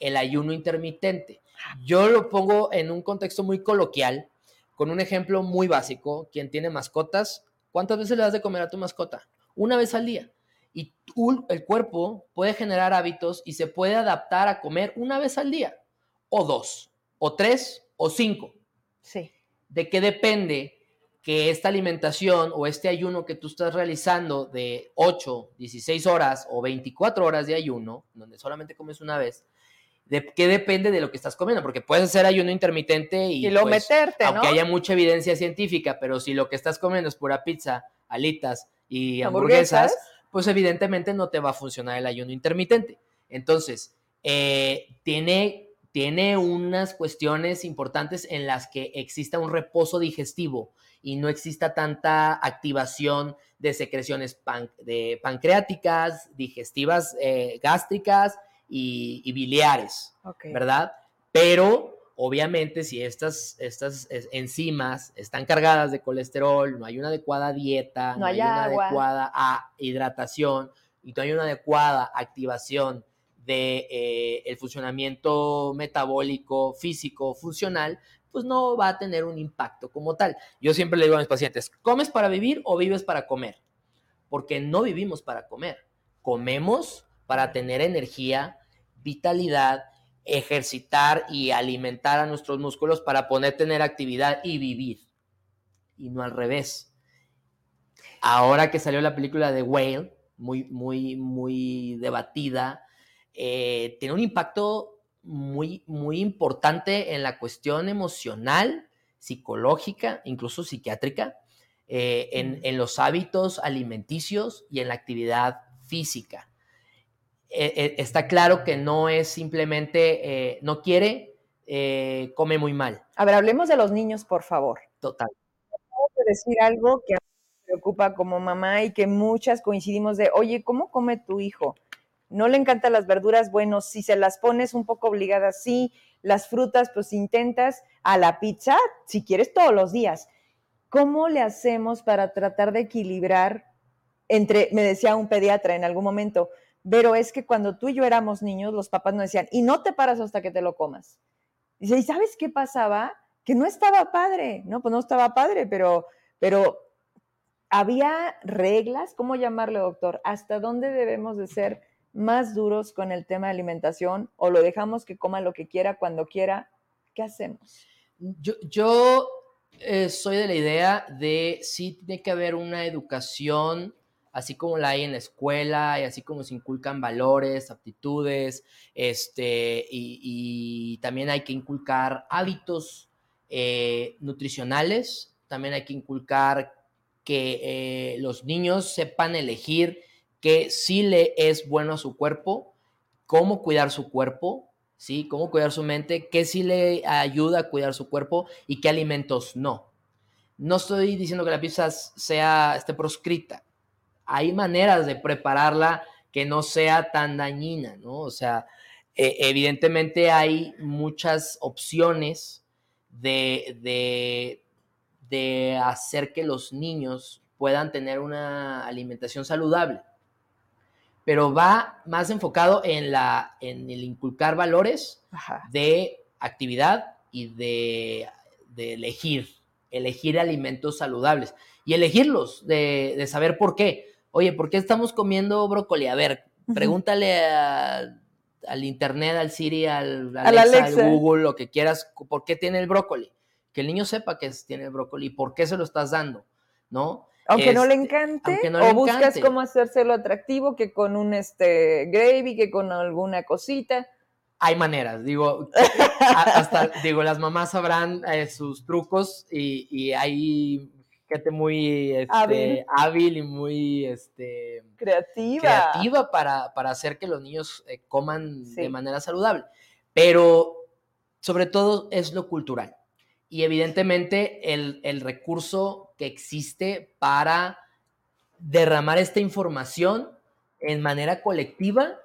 el ayuno intermitente. Yo lo pongo en un contexto muy coloquial, con un ejemplo muy básico. Quien tiene mascotas, ¿cuántas veces le das de comer a tu mascota? Una vez al día. Y tú, el cuerpo puede generar hábitos y se puede adaptar a comer una vez al día, o dos, o tres, o cinco. Sí. ¿De qué depende que esta alimentación o este ayuno que tú estás realizando de 8, 16 horas o 24 horas de ayuno, donde solamente comes una vez, de qué depende de lo que estás comiendo? Porque puedes hacer ayuno intermitente y, Y, lo pues, meterte, ¿no? aunque haya mucha evidencia científica, pero si lo que estás comiendo es pura pizza, alitas y hamburguesas, pues evidentemente no te va a funcionar el ayuno intermitente. Entonces, eh, tiene, tiene unas cuestiones importantes en las que exista un reposo digestivo y no exista tanta activación de secreciones pan- de pancreáticas, digestivas, eh, gástricas y, y biliares. Ok. ¿verdad? Pero obviamente si estas, estas enzimas están cargadas de colesterol, no hay una adecuada dieta, No no, hay hay una adecuada ah, hidratación y no hay una adecuada activación de eh, el funcionamiento metabólico, físico, funcional, pues no va a tener un impacto como tal. Yo siempre le digo a mis pacientes, ¿comes para vivir o vives para comer? Porque no vivimos para comer, comemos para tener energía, vitalidad, ejercitar y alimentar a nuestros músculos para poder tener actividad y vivir. Y no al revés. Ahora que salió la película de Whale, muy, muy, muy debatida, eh, tiene un impacto muy, muy importante en la cuestión emocional, psicológica, incluso psiquiátrica, eh, en, en los hábitos alimenticios y en la actividad física. Eh, eh, está claro que no es simplemente, eh, no quiere, eh, come muy mal. A ver, hablemos de los niños, por favor. Total. de decir algo que a mí me preocupa como mamá y que muchas coincidimos de, oye, ¿cómo come tu hijo? No le encantan las verduras, bueno, si se las pones un poco obligadas, sí, las frutas, pues intentas a la pizza, si quieres todos los días. ¿Cómo le hacemos para tratar de equilibrar entre, me decía un pediatra en algún momento, pero es que cuando tú y yo éramos niños, los papás nos decían, y no te paras hasta que te lo comas. Dice, ¿y sabes qué pasaba? Que no estaba padre, ¿no? Pues no estaba padre, pero, pero había reglas, ¿cómo llamarle, doctor? ¿Hasta dónde debemos de ser más duros con el tema de alimentación o lo dejamos que coma lo que quiera cuando quiera? ¿Qué hacemos? Yo, yo eh, soy de la idea de sí tiene que haber una educación, así como la hay en la escuela y así como se inculcan valores, aptitudes, este, y, también hay que inculcar hábitos eh, nutricionales, también hay que inculcar que eh, los niños sepan elegir que sí le es bueno a su cuerpo, cómo cuidar su cuerpo, ¿sí? Cómo cuidar su mente, qué sí le ayuda a cuidar su cuerpo y qué alimentos no. No estoy diciendo que la pizza sea esté proscrita. Hay maneras de prepararla que no sea tan dañina, ¿no? O sea, e, evidentemente hay muchas opciones de, de, de hacer que los niños puedan tener una alimentación saludable pero va más enfocado en, la, en el inculcar valores de actividad y de, elegir, elegir alimentos saludables y elegirlos, de, saber por qué. Oye, ¿por qué estamos comiendo brócoli? A ver, pregúntale al internet, al Siri, al Alexa, al Google, lo que quieras, ¿por qué tiene el brócoli? Que el niño sepa que tiene el brócoli y por qué se lo estás dando, ¿no? Aunque no le este, encante, o buscas cómo hacérselo atractivo, que con un este gravy, que con alguna cosita. Hay maneras, digo, (laughs) hasta, digo, las mamás sabrán eh, sus trucos y, hay gente muy este, hábil. y muy este, creativa, creativa para, para hacer que los niños eh, coman de manera saludable. Pero sobre todo es lo cultural y evidentemente el, recurso que existe para derramar esta información en manera colectiva,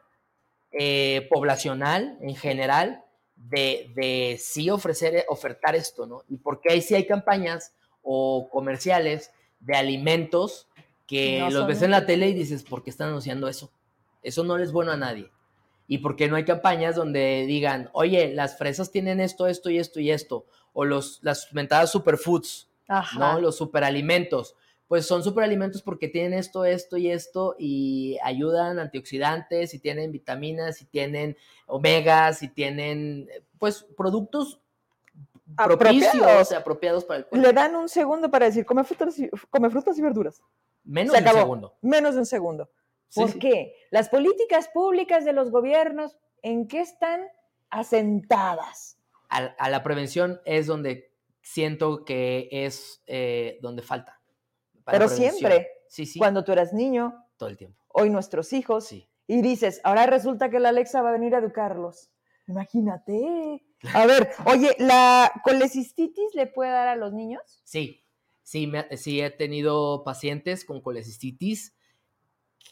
eh, poblacional en general, de, de, sí ofrecer, ofertar esto, ¿no? Y porque ahí sí hay campañas o comerciales de alimentos que los ves en la tele y dices, ¿por qué están anunciando eso? Eso no les es bueno a nadie. Y porque no hay campañas donde digan, oye, las fresas tienen esto, esto y esto y esto o los, las mentadas superfoods, ¿no? Los superalimentos. Pues son superalimentos porque tienen esto, esto y esto y ayudan antioxidantes y tienen vitaminas y tienen omegas y tienen, pues, productos propicios, apropiados para el cuerpo. Le dan un segundo para decir, come frutas y, come frutas y verduras. Menos de un segundo. Menos de un segundo. ¿Por qué? Las políticas públicas de los gobiernos, ¿en qué están asentadas? a, la prevención es donde siento que es eh, donde falta. Pero siempre, sí, sí. cuando tú eras niño, todo el tiempo. Hoy nuestros hijos, sí. y dices, ahora resulta que la Alexa va a venir a educarlos. Imagínate. A ver, oye, ¿la colecistitis le puede dar a los niños? Sí, sí, sí he tenido pacientes con colecistitis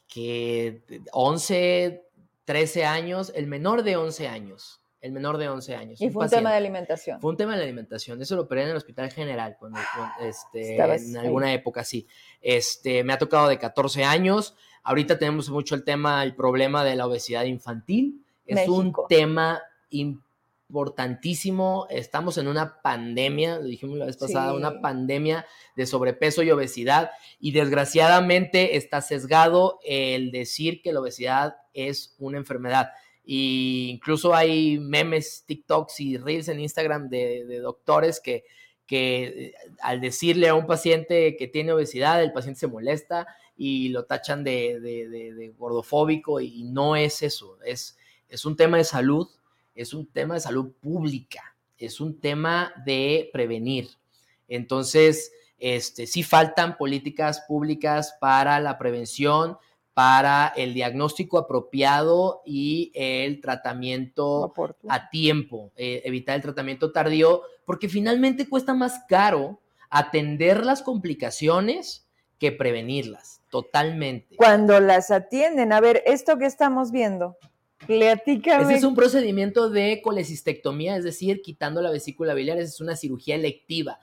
que 11, 13 años, el menor de 11 años, el menor de 11 años. Y fue un, tema de alimentación. Fue un tema de alimentación. Eso lo operé en el hospital general, cuando, este, en alguna época, sí. Este, me ha tocado de 14 años. Ahorita tenemos mucho el tema, el problema de la obesidad infantil. Es un tema importantísimo. Estamos en una pandemia, lo dijimos la vez pasada, una pandemia de sobrepeso y obesidad. Y desgraciadamente está sesgado el decir que la obesidad es una enfermedad y incluso hay memes, TikToks y Reels en Instagram de, doctores que, que eh, al decirle a un paciente que tiene obesidad, el paciente se molesta y lo tachan de, gordofóbico y no es eso, es, es un tema de salud, es un tema de salud pública, es un tema de prevenir. Entonces, este, sí faltan políticas públicas para la prevención, para el diagnóstico apropiado y el tratamiento a tiempo, eh, evitar el tratamiento tardío, porque finalmente cuesta más caro atender las complicaciones que prevenirlas, totalmente. Cuando las atienden, a ver, esto que estamos viendo, platícame. Ese es un procedimiento de colecistectomía, es decir, quitando la vesícula biliar, es una cirugía electiva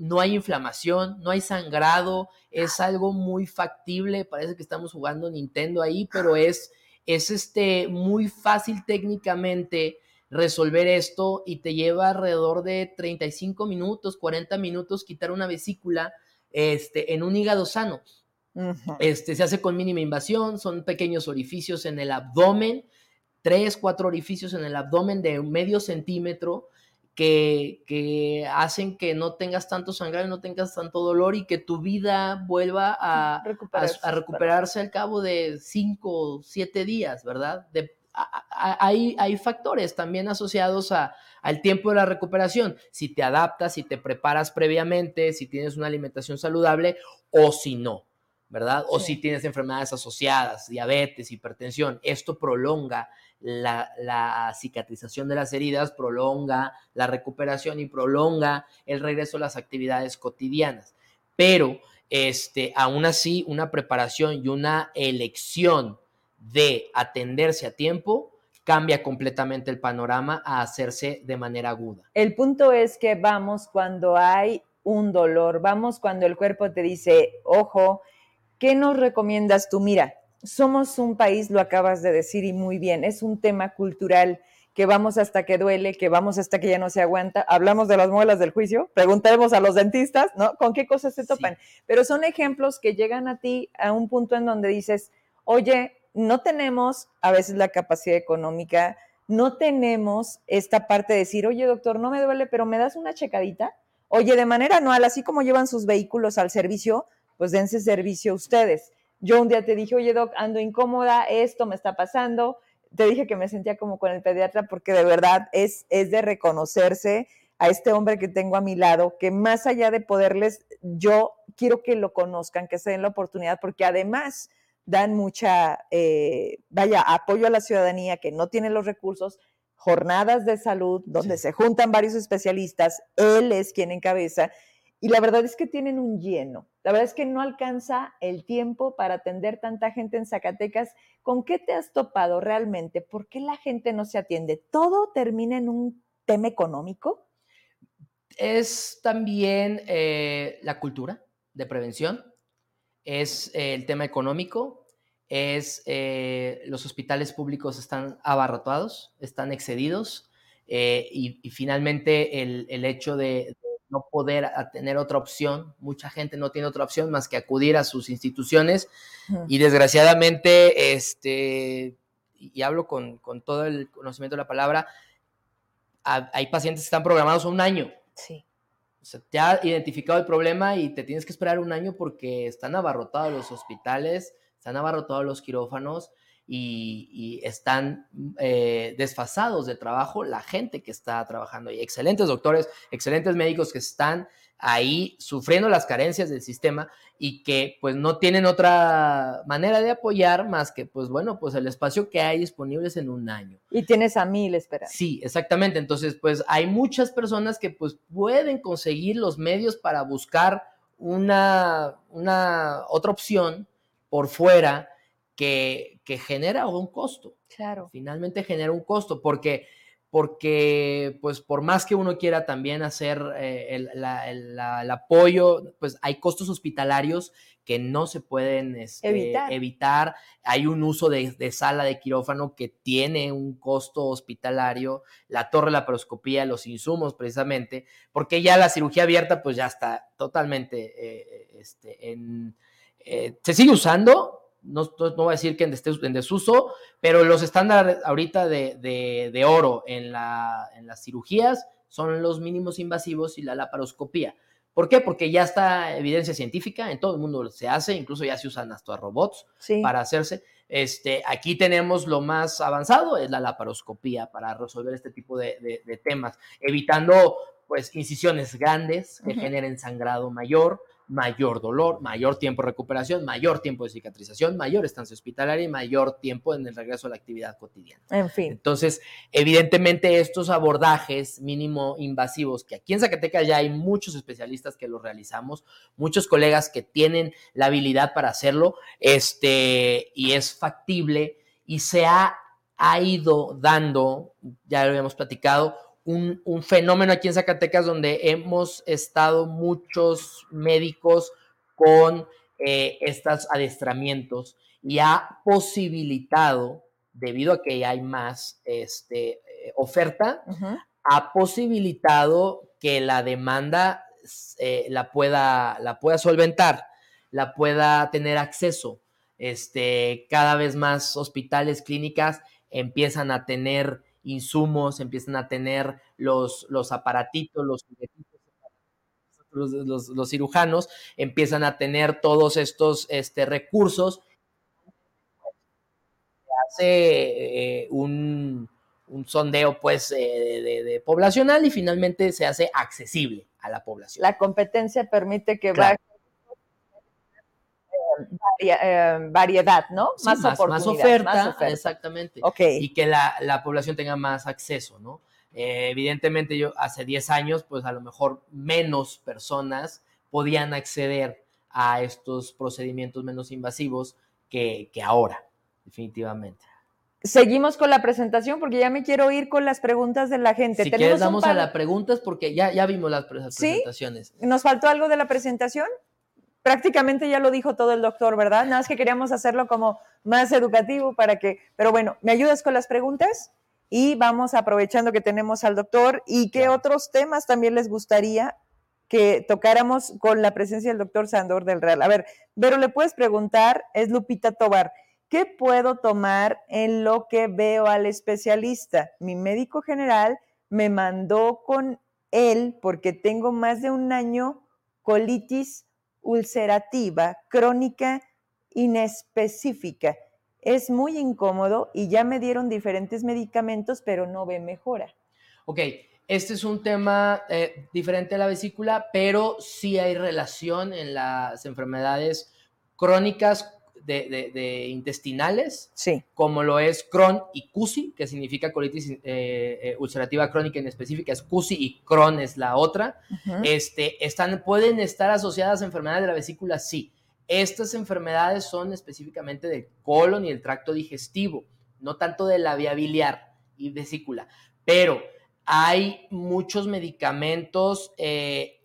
no hay inflamación, no hay sangrado, es algo muy factible, parece que estamos jugando Nintendo ahí, pero es, es este, muy fácil técnicamente resolver esto y te lleva alrededor de 35 minutos, 40 minutos quitar una vesícula este, en un hígado sano. este, se hace con mínima invasión, son pequeños orificios en el abdomen, tres, cuatro orificios en el abdomen de medio centímetro que, hacen que no tengas tanto sangrado, no tengas tanto dolor y que tu vida vuelva a, recuperarse, al cabo de cinco o siete días, ¿verdad? hay, hay, factores también asociados a, al tiempo de la recuperación. Si te adaptas, si te preparas previamente, si tienes una alimentación saludable o si no. ¿Verdad? O si tienes enfermedades asociadas, diabetes, hipertensión, esto prolonga la, cicatrización de las heridas, prolonga la recuperación y prolonga el regreso a las actividades cotidianas. Pero, este, aún así, una preparación y una elección de atenderse a tiempo cambia completamente el panorama a hacerse de manera aguda. El punto es que vamos cuando hay un dolor, vamos cuando el cuerpo te dice, ojo, ¿Qué nos recomiendas tú? Mira, somos un país, lo acabas de decir y muy bien, es un tema cultural que vamos hasta que duele, que vamos hasta que ya no se aguanta. Hablamos de las muelas del juicio, preguntemos a los dentistas, ¿no? ¿Con qué cosas se topan? Pero son ejemplos que llegan a ti a un punto en donde dices, oye, no tenemos a veces la capacidad económica, no tenemos esta parte de decir, oye, doctor, no me duele, pero me das una checadita. Oye, de manera anual, así como llevan sus vehículos al servicio, pues dense servicio a ustedes. Yo un día te dije, oye, doc, ando incómoda, esto me está pasando. Te dije que me sentía como con el pediatra porque de verdad es, es de reconocerse a este hombre que tengo a mi lado, que más allá de poderles, yo quiero que lo conozcan, que se den la oportunidad, porque además dan mucha, eh, vaya, apoyo a la ciudadanía que no tiene los recursos, jornadas de salud donde se juntan varios especialistas, él es quien encabeza, y la verdad es que tienen un lleno. La verdad es que no alcanza el tiempo para atender tanta gente en Zacatecas. ¿Con qué te has topado realmente? ¿Por qué la gente no se atiende? ¿Todo termina en un tema económico? Es también eh, la cultura de prevención, es eh, el tema económico, es eh, los hospitales públicos están abarrotados, están excedidos y, finalmente el, el hecho de, no poder tener otra opción. Mucha gente no tiene otra opción más que acudir a sus instituciones y desgraciadamente, este, y hablo con, todo el conocimiento de la palabra, hay pacientes que están programados a un año. Sí. O sea, te ha identificado el problema y te tienes que esperar un año porque están abarrotados los hospitales, están abarrotados los quirófanos y, están eh, desfasados de trabajo la gente que está trabajando ahí. Excelentes doctores, excelentes médicos que están ahí sufriendo las carencias del sistema y que pues no tienen otra manera de apoyar más que pues bueno, pues el espacio que hay disponible es en un año. Y tienes a mil esperando. Sí, exactamente. Entonces pues hay muchas personas que pues pueden conseguir los medios para buscar una, una otra opción por fuera que, genera un costo. Claro. Finalmente genera un costo, porque, porque pues por más que uno quiera también hacer eh, el, apoyo, pues hay costos hospitalarios que no se pueden este, evitar. Hay un uso de, sala de quirófano que tiene un costo hospitalario, la torre la paroscopía, los insumos precisamente, porque ya la cirugía abierta pues ya está totalmente eh, este, en... Eh, se sigue usando, no, no, voy a decir que en, desuso, pero los estándares ahorita de, oro en, las cirugías son los mínimos invasivos y la laparoscopía. ¿Por qué? Porque ya está evidencia científica, en todo el mundo se hace, incluso ya se usan hasta robots para hacerse. Este, aquí tenemos lo más avanzado, es la laparoscopía para resolver este tipo de, temas, evitando pues incisiones grandes que generen sangrado mayor, mayor dolor, mayor tiempo de recuperación, mayor tiempo de cicatrización, mayor estancia hospitalaria y mayor tiempo en el regreso a la actividad cotidiana. En fin. Entonces, evidentemente estos abordajes mínimo invasivos, que aquí en Zacatecas ya hay muchos especialistas que los realizamos, muchos colegas que tienen la habilidad para hacerlo, este, y es factible y se ha, ha ido dando, ya lo habíamos platicado, un, fenómeno aquí en Zacatecas donde hemos estado muchos médicos con eh, estos adestramientos y ha posibilitado, debido a que hay más este, eh, oferta, ha posibilitado que la demanda eh, la, pueda, la pueda solventar, la pueda tener acceso. Este, cada vez más hospitales, clínicas empiezan a tener insumos, empiezan a tener los, los aparatitos, los, los, los, cirujanos, empiezan a tener todos estos este, recursos. Se hace eh, un, un, sondeo pues eh, de, poblacional y finalmente se hace accesible a la población. La competencia permite que eh, variedad, ¿no? más, más, oferta, exactamente. Y que la, la, población tenga más acceso, ¿no? Eh, evidentemente yo hace 10 años, pues a lo mejor menos personas podían acceder a estos procedimientos menos invasivos que, que ahora, definitivamente. Seguimos con la presentación porque ya me quiero ir con las preguntas de la gente. Si quieres, damos a las preguntas porque ya, ya vimos las presentaciones. ¿Nos faltó algo de la presentación? Prácticamente ya lo dijo todo el doctor, ¿verdad? Nada más que queríamos hacerlo como más educativo para que, pero bueno, ¿me ayudas con las preguntas? Y vamos aprovechando que tenemos al doctor y qué otros temas también les gustaría que tocáramos con la presencia del doctor Sandor del Real. A ver, pero le puedes preguntar, es Lupita Tobar. ¿Qué puedo tomar en lo que veo al especialista? Mi médico general me mandó con él porque tengo más de un año colitis ulcerativa crónica inespecífica. Es muy incómodo y ya me dieron diferentes medicamentos, pero no ve mejora. Ok, este es un tema eh, diferente a la vesícula, pero sí hay relación en las enfermedades crónicas de, intestinales, sí. como lo es Crohn y CUSI, que significa colitis eh, eh, ulcerativa crónica en específica, es CUSI y Crohn es la otra. este, están, ¿Pueden estar asociadas a enfermedades de la vesícula? Sí. Estas enfermedades son específicamente del colon y el tracto digestivo, no tanto de la vía biliar y vesícula, pero hay muchos medicamentos eh,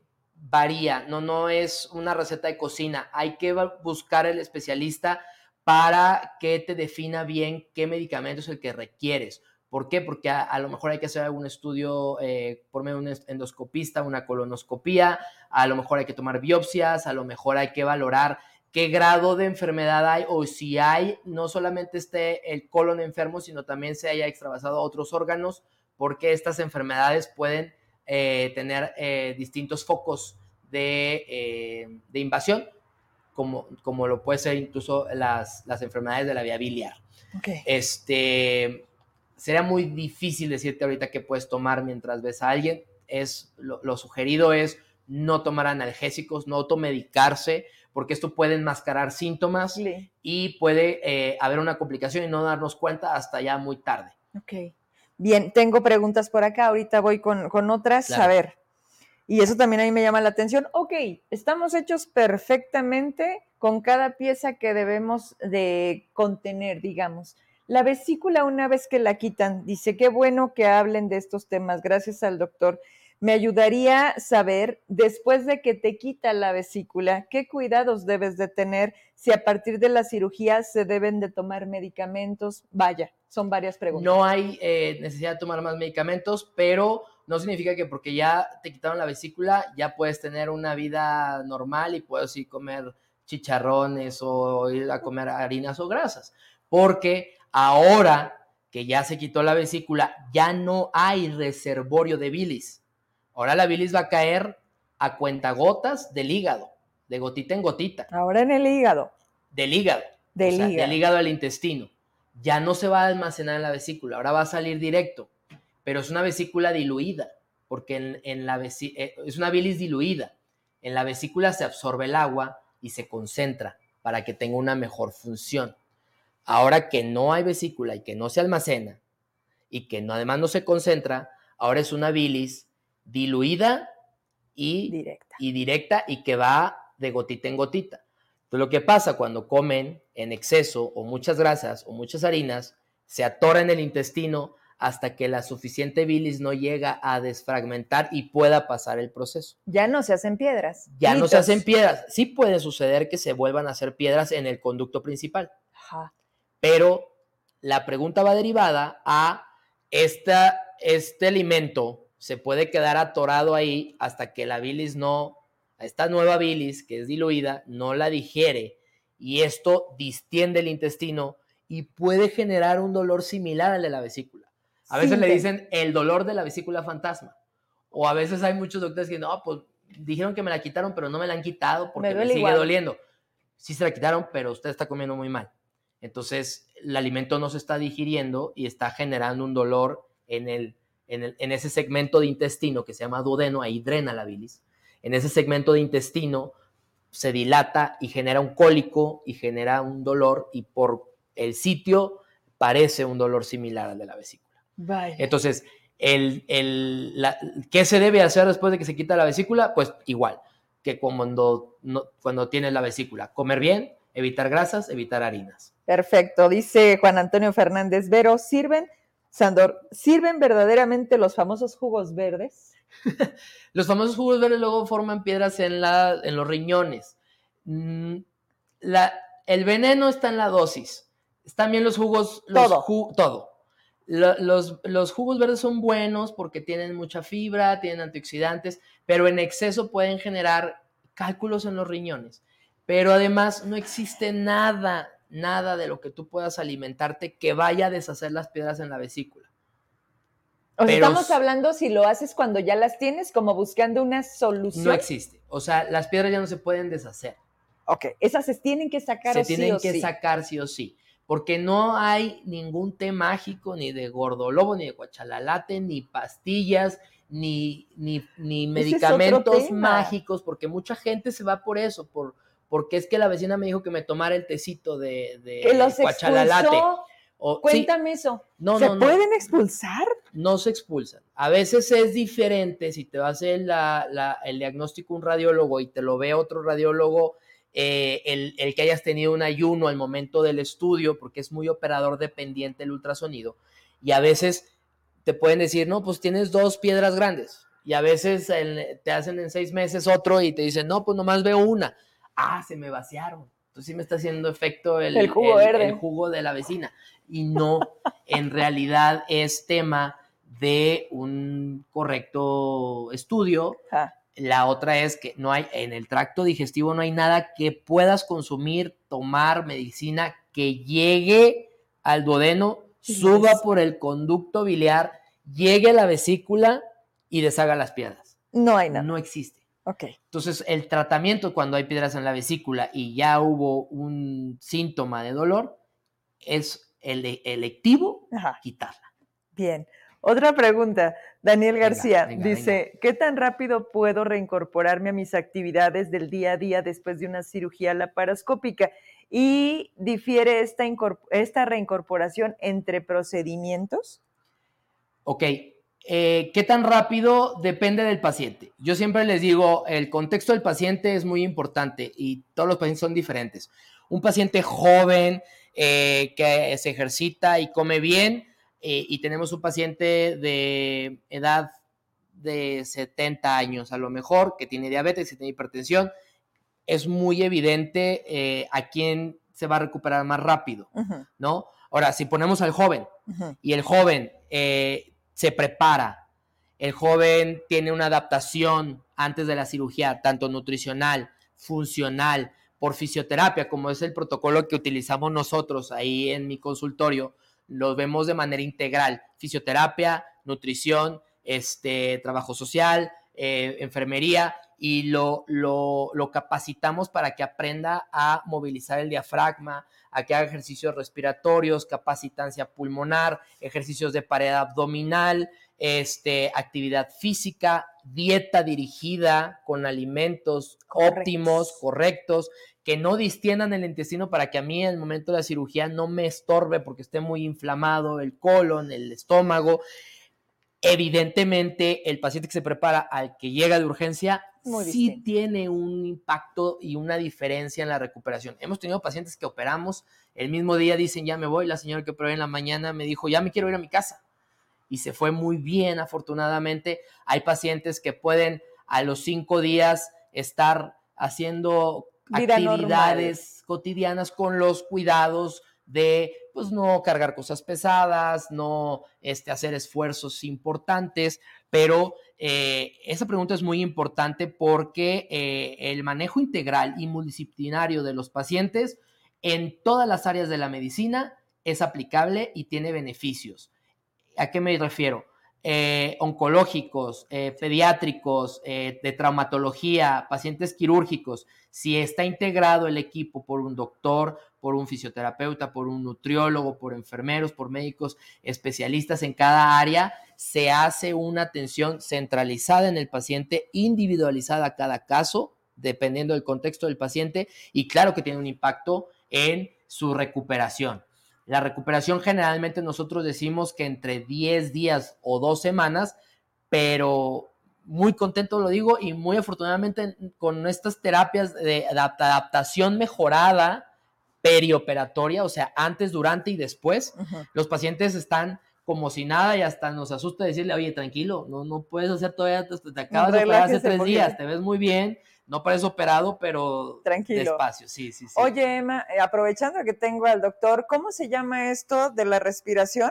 varía, no, no es una receta de cocina. Hay que buscar el especialista para que te defina bien qué medicamento es el que requieres. ¿Por qué? Porque a, lo mejor hay que hacer algún estudio eh, por medio de un endoscopista, una colonoscopía, a lo mejor hay que tomar biopsias, a lo mejor hay que valorar qué grado de enfermedad hay o si hay no solamente esté el colon enfermo, sino también se haya extravasado a otros órganos, porque estas enfermedades pueden eh, tener eh, distintos focos eh, de, invasión, como, como lo puede ser incluso las, las enfermedades de la vía biliar. Este, sería muy difícil decirte ahorita qué puedes tomar mientras ves a alguien. Es, lo, sugerido es no tomar analgésicos, no automedicarse, porque esto puede enmascarar síntomas y puede haber una complicación y no darnos cuenta hasta ya muy tarde. Ok. Bien, tengo preguntas por acá, ahorita voy con, otras. A ver, y eso también a mí me llama la atención. Ok, estamos hechos perfectamente con cada pieza que debemos de contener, digamos. La vesícula, una vez que la quitan, dice, qué bueno que hablen de estos temas, gracias al doctor. Me ayudaría saber, después de que te quita la vesícula, qué cuidados debes de tener, si a partir de la cirugía se deben de tomar medicamentos. Vaya, son varias preguntas. No hay eh, necesidad de tomar más medicamentos, pero no significa que porque ya te quitaron la vesícula ya puedes tener una vida normal y puedes ir a comer chicharrones o ir a comer harinas o grasas. Porque ahora que ya se quitó la vesícula, ya no hay reservorio de bilis. Ahora la bilis va a caer a cuentagotas del hígado, de gotita en gotita. Ahora en el hígado. Del hígado. Del hígado. Del hígado al intestino. Ya no se va a almacenar en la vesícula, ahora va a salir directo. Pero es una vesícula diluida, porque en, la eh, es una bilis diluida. En la vesícula se absorbe el agua y se concentra para que tenga una mejor función. Ahora que no hay vesícula y que no se almacena y que no, además no se concentra, ahora es una bilis diluida y directa. y directa y que va de gotita en gotita. Entonces, lo que pasa cuando comen en exceso o muchas grasas o muchas harinas, se atora en el intestino hasta que la suficiente bilis no llega a desfragmentar y pueda pasar el proceso. Ya no se hacen piedras. Ya no se hacen piedras. Sí puede suceder que se vuelvan a hacer piedras en el conducto principal. Pero la pregunta va derivada a esta, este alimento se puede quedar atorado ahí hasta que la bilis no, esta nueva bilis que es diluida, no la digiere y esto distiende el intestino y puede generar un dolor similar al de la vesícula. A veces le dicen el dolor de la vesícula fantasma. O a veces hay muchos doctores que no, pues dijeron que me la quitaron, pero no me la han quitado porque me, sigue doliendo. Sí se la quitaron, pero usted está comiendo muy mal. Entonces, el alimento no se está digiriendo y está generando un dolor en el en, ese segmento de intestino que se llama duodeno, ahí drena la bilis, en ese segmento de intestino se dilata y genera un cólico y genera un dolor y por el sitio parece un dolor similar al de la vesícula. Entonces, el, ¿qué se debe hacer después de que se quita la vesícula? Pues igual que cuando, cuando tienes la vesícula. Comer bien, evitar grasas, evitar harinas. Perfecto, dice Juan Antonio Fernández Vero, ¿sirven, Sandor, ¿sirven verdaderamente los famosos jugos verdes? (laughs) los famosos jugos verdes luego forman piedras en, la, en los riñones. Mm, la, el veneno está en la dosis. Están bien los jugos. todo. todo. los, los, jugos verdes son buenos porque tienen mucha fibra, tienen antioxidantes, pero en exceso pueden generar cálculos en los riñones. Pero además no existe nada, nada de lo que tú puedas alimentarte que vaya a deshacer las piedras en la vesícula. O sea, estamos hablando si lo haces cuando ya las tienes, como buscando una solución. No existe. O sea, las piedras ya no se pueden deshacer. Ok, esas se tienen que sacar se tienen que sacar sí o sí. Porque no hay ningún té mágico, ni de gordolobo, ni de cuachalalate, ni pastillas, ni, ni, ni medicamentos mágicos, porque mucha gente se va por eso, por, porque es que la vecina me dijo que me tomara el tecito de, de Cuéntame eso. No, ¿Se pueden expulsar? No se expulsan. A veces es diferente si te va a hacer el diagnóstico un radiólogo y te lo ve otro radiólogo, eh, el, el, que hayas tenido un ayuno al momento del estudio, porque es muy operador dependiente el ultrasonido. Y a veces te pueden decir, no, pues tienes dos piedras grandes. Y a veces te hacen en seis meses otro y te dicen, no, pues nomás veo una. Ah, se me vaciaron. Entonces sí me está haciendo efecto el, jugo, verde. el jugo de la vecina y no en realidad es tema de un correcto estudio. La otra es que no hay, en el tracto digestivo no hay nada que puedas consumir, tomar medicina que llegue al duodeno, suba por el conducto biliar, llegue a la vesícula y deshaga las piedras. No hay nada. No existe. Ok. Entonces, el tratamiento cuando hay piedras en la vesícula y ya hubo un síntoma de dolor es el electivo, quitarla. Bien. Otra pregunta. Daniel García dice, ¿qué tan rápido puedo reincorporarme a mis actividades del día a día después de una cirugía laparoscópica? ¿Y difiere esta, esta reincorporación entre procedimientos? Ok, eh, ¿qué tan rápido? Depende del paciente. Yo siempre les digo, el contexto del paciente es muy importante y todos los pacientes son diferentes. Un paciente joven eh, que se ejercita y come bien, eh, y tenemos un paciente de edad de 70 años a lo mejor, que tiene diabetes y tiene hipertensión, es muy evidente a quién se va a recuperar más rápido, ¿no? Ahora, si ponemos al joven y el joven se prepara, el joven tiene una adaptación antes de la cirugía, tanto nutricional, funcional, por fisioterapia, como es el protocolo que utilizamos nosotros ahí en mi consultorio, lo vemos de manera integral, fisioterapia, nutrición, este, trabajo social, eh, enfermería, y lo, lo, lo, capacitamos para que aprenda a movilizar el diafragma, a que haga ejercicios respiratorios, capacitancia pulmonar, ejercicios de pared abdominal, este, actividad física, dieta dirigida con alimentos óptimos, correctos, que no distiendan el intestino para que a mí en el momento de la cirugía no me estorbe porque esté muy inflamado el colon, el estómago. Evidentemente, el paciente que se prepara al que llega de urgencia sí tiene un impacto y una diferencia en la recuperación. Hemos tenido pacientes que operamos, el mismo día dicen, ya me voy, la señora que operó en la mañana me dijo, ya me quiero ir a mi casa y se fue muy bien, afortunadamente. Hay pacientes que pueden a los cinco días estar haciendo actividades cotidianas con los cuidados de pues no cargar cosas pesadas, no este, hacer esfuerzos importantes, pero eh, esa pregunta es muy importante porque eh, el manejo integral y multidisciplinario de los pacientes en todas las áreas de la medicina es aplicable y tiene beneficios. ¿A qué me refiero? Eh, oncológicos, pediátricos, de traumatología, pacientes quirúrgicos, si está integrado el equipo por un doctor, por un fisioterapeuta, por un nutriólogo, por enfermeros, por médicos especialistas en cada área, se hace una atención centralizada en el paciente, individualizada a cada caso, dependiendo del contexto del paciente, y claro que tiene un impacto en su recuperación. La recuperación generalmente nosotros decimos que entre 10 días o 2 semanas, pero muy contento lo digo y muy afortunadamente con estas terapias de adaptación mejorada perioperatoria, o sea, antes, durante y después, los pacientes están como si nada y hasta nos asusta decirle, oye, tranquilo, no, no puedes hacer todavía, te, acabas de operar hace tres días, te ves muy bien, no pareces operado, pero tranquilo. despacio, sí, sí, sí. Oye, Emma, eh, aprovechando que tengo al doctor, ¿cómo se llama esto de la respiración?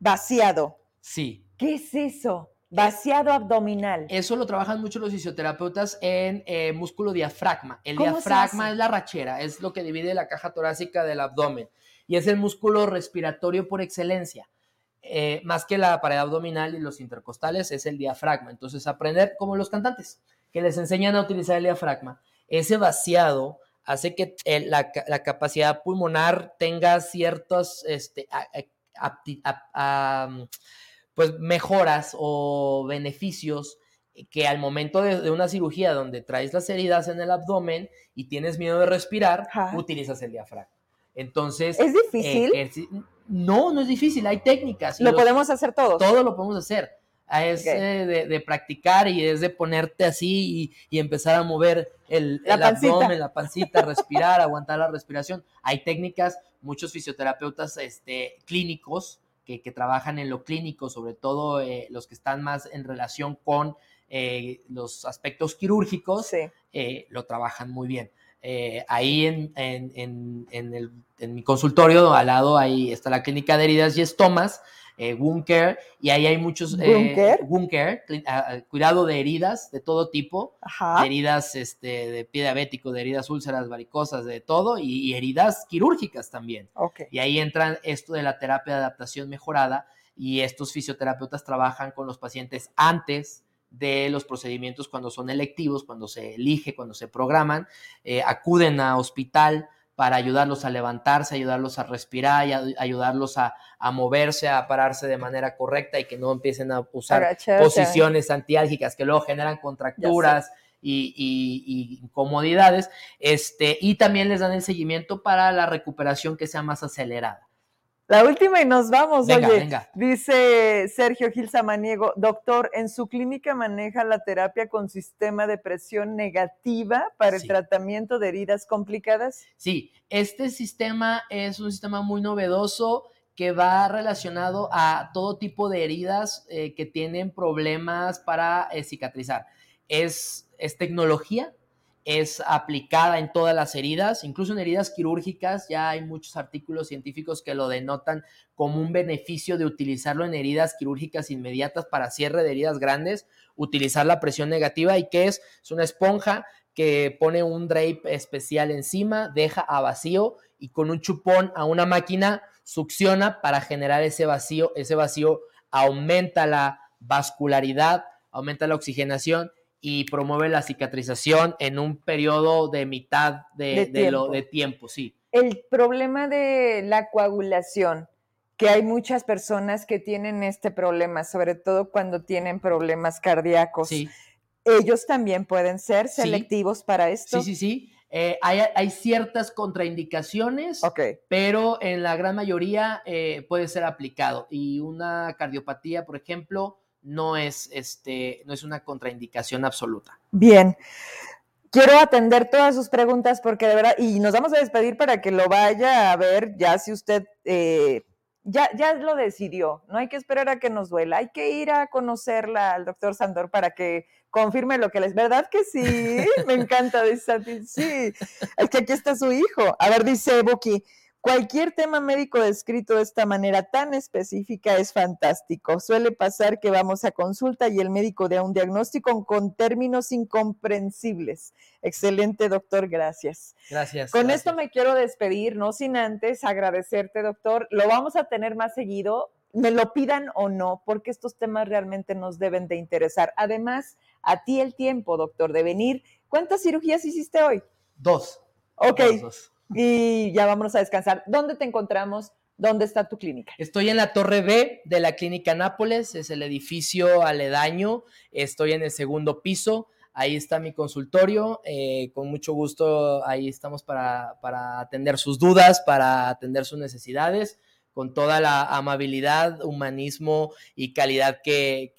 Vaciado. Sí. ¿Qué es eso? Vaciado abdominal. Eso lo trabajan mucho los fisioterapeutas en eh, músculo diafragma. El diafragma es la rachera, es lo que divide la caja torácica del abdomen y es el músculo respiratorio por excelencia. Eh, más que la pared abdominal y los intercostales, es el diafragma. Entonces, aprender como los cantantes, que les enseñan a utilizar el diafragma. Ese vaciado hace que la, capacidad pulmonar tenga ciertas este, pues, mejoras o beneficios que al momento de, una cirugía donde traes las heridas en el abdomen y tienes miedo de respirar, utilizas el diafragma. Entonces... ¿Es difícil? no, no es difícil, hay técnicas. Lo podemos hacer todos. Todo lo podemos hacer. Es eh, de, practicar y es de ponerte así y, empezar a mover el, abdomen, la pancita, (laughs) respirar, aguantar la respiración. Hay técnicas, muchos fisioterapeutas este, clínicos que, trabajan en lo clínico, sobre todo eh, los que están más en relación con eh, los aspectos quirúrgicos, lo trabajan muy bien. Eh, ahí en, en, en, el, en, mi consultorio, al lado, ahí está la clínica de heridas y estomas, eh, y ahí hay muchos... Eh, cuidado de heridas de todo tipo, heridas este, de pie diabético, de heridas úlceras, varicosas, de todo, y, heridas quirúrgicas también. Y ahí entran esto de la terapia de adaptación mejorada, y estos fisioterapeutas trabajan con los pacientes antes de los procedimientos cuando son electivos, cuando se elige, cuando se programan, eh, acuden a hospital para ayudarlos a levantarse, ayudarlos a respirar, y ayudarlos a, moverse, a pararse de manera correcta y que no empiecen a usar posiciones antiálgicas que luego generan contracturas y, y, incomodidades. Este, y también les dan el seguimiento para la recuperación que sea más acelerada. La última y nos vamos, oye. Dice Sergio Gil Samaniego, doctor, ¿en su clínica maneja la terapia con sistema de presión negativa para el tratamiento de heridas complicadas? Sí, este sistema es un sistema muy novedoso que va relacionado a todo tipo de heridas eh, que tienen problemas para eh, cicatrizar. Es, es tecnología, es aplicada en todas las heridas, incluso en heridas quirúrgicas, ya hay muchos artículos científicos que lo denotan como un beneficio de utilizarlo en heridas quirúrgicas inmediatas para cierre de heridas grandes, utilizar la presión negativa y que es, es una esponja que pone un drape especial encima, deja a vacío y con un chupón a una máquina succiona para generar ese vacío, ese vacío aumenta la vascularidad, aumenta la oxigenación y promueve la cicatrización en un periodo de mitad de, tiempo. Lo, de tiempo, sí. El problema de la coagulación, que hay muchas personas que tienen este problema, sobre todo cuando tienen problemas cardíacos. Sí. Ellos también pueden ser selectivos para esto. Sí, sí, sí. Eh, hay, ciertas contraindicaciones, pero en la gran mayoría eh, puede ser aplicado. Y una cardiopatía, por ejemplo, no es, este, no es una contraindicación absoluta. Bien. Quiero atender todas sus preguntas porque de verdad, y nos vamos a despedir para que lo vaya a ver ya si usted eh, ya, ya lo decidió. No hay que esperar a que nos duela, hay que ir a conocerla al doctor Sandor para que confirme lo que les. ¿Verdad que sí? (laughs) Me encanta, dice Sí, es que aquí está su hijo. A ver, dice Buki. Cualquier tema médico descrito de esta manera tan específica es fantástico. Suele pasar que vamos a consulta y el médico da un diagnóstico con términos incomprensibles. Excelente, doctor, gracias. Gracias. Con esto me quiero despedir, no sin antes agradecerte, doctor. Lo vamos a tener más seguido, me lo pidan o no, porque estos temas realmente nos deben de interesar. Además, a ti el tiempo, doctor, de venir. ¿Cuántas cirugías hiciste hoy? Dos. Ok. dos y ya vámonos a descansar. ¿Dónde te encontramos? ¿Dónde está tu clínica? Estoy en la Torre B de la Clínica Nápoles, es el edificio aledaño. Estoy en el segundo piso. ahí está mi consultorio, eh, con mucho gusto ahí estamos para, atender sus dudas, para atender sus necesidades con toda la amabilidad, humanismo y calidad que,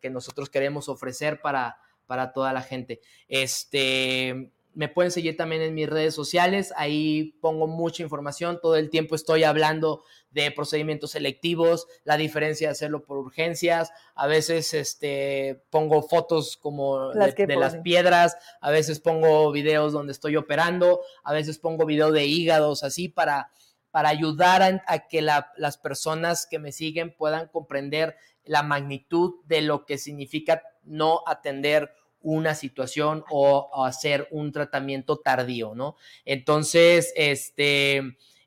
que nosotros queremos ofrecer para, para toda la gente. Este, me pueden seguir también en mis redes sociales, ahí pongo mucha información, todo el tiempo estoy hablando de procedimientos selectivos, la diferencia de hacerlo por urgencias, a veces este, pongo fotos como de, las piedras, a veces pongo videos donde estoy operando, a veces pongo videos de hígados, así para, para ayudar a, que las personas que me siguen puedan comprender la magnitud de lo que significa no atender una situación o, hacer un tratamiento tardío, ¿no? Entonces, este,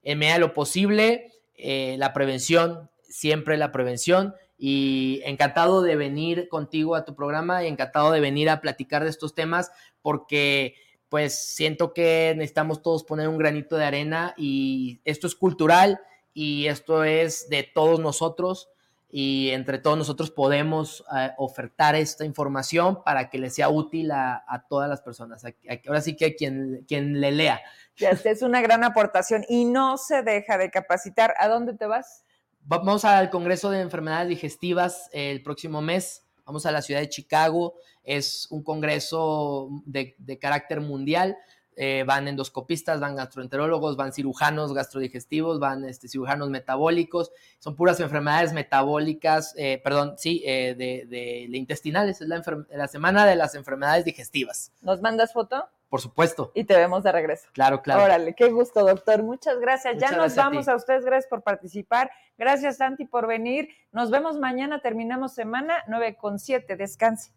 en medida de lo posible, eh, la prevención, siempre la prevención, y encantado de venir contigo a tu programa y encantado de venir a platicar de estos temas porque pues siento que necesitamos todos poner un granito de arena y esto es cultural y esto es de todos nosotros y entre todos nosotros podemos eh, ofertar esta información para que le sea útil a, todas las personas. ahora sí que quien, quien le lea. Es una gran aportación y no se deja de capacitar. ¿A dónde te vas? Vamos al Congreso de Enfermedades Digestivas el próximo mes. Vamos a la ciudad de Chicago. Es un congreso de, de carácter mundial eh, van endoscopistas, van gastroenterólogos, van cirujanos gastrodigestivos, van este, cirujanos metabólicos, son puras enfermedades metabólicas, eh, perdón, sí, eh, de, intestinales, es la, la, semana de las enfermedades digestivas. ¿Nos mandas foto? Por supuesto. Y te vemos de regreso. Claro, claro. Órale, qué gusto, doctor. Muchas gracias. ya nos vamos a, a, ustedes. Gracias por participar. Gracias, Santi, por venir. Nos vemos mañana. Terminamos semana 9 con 7. Descanse.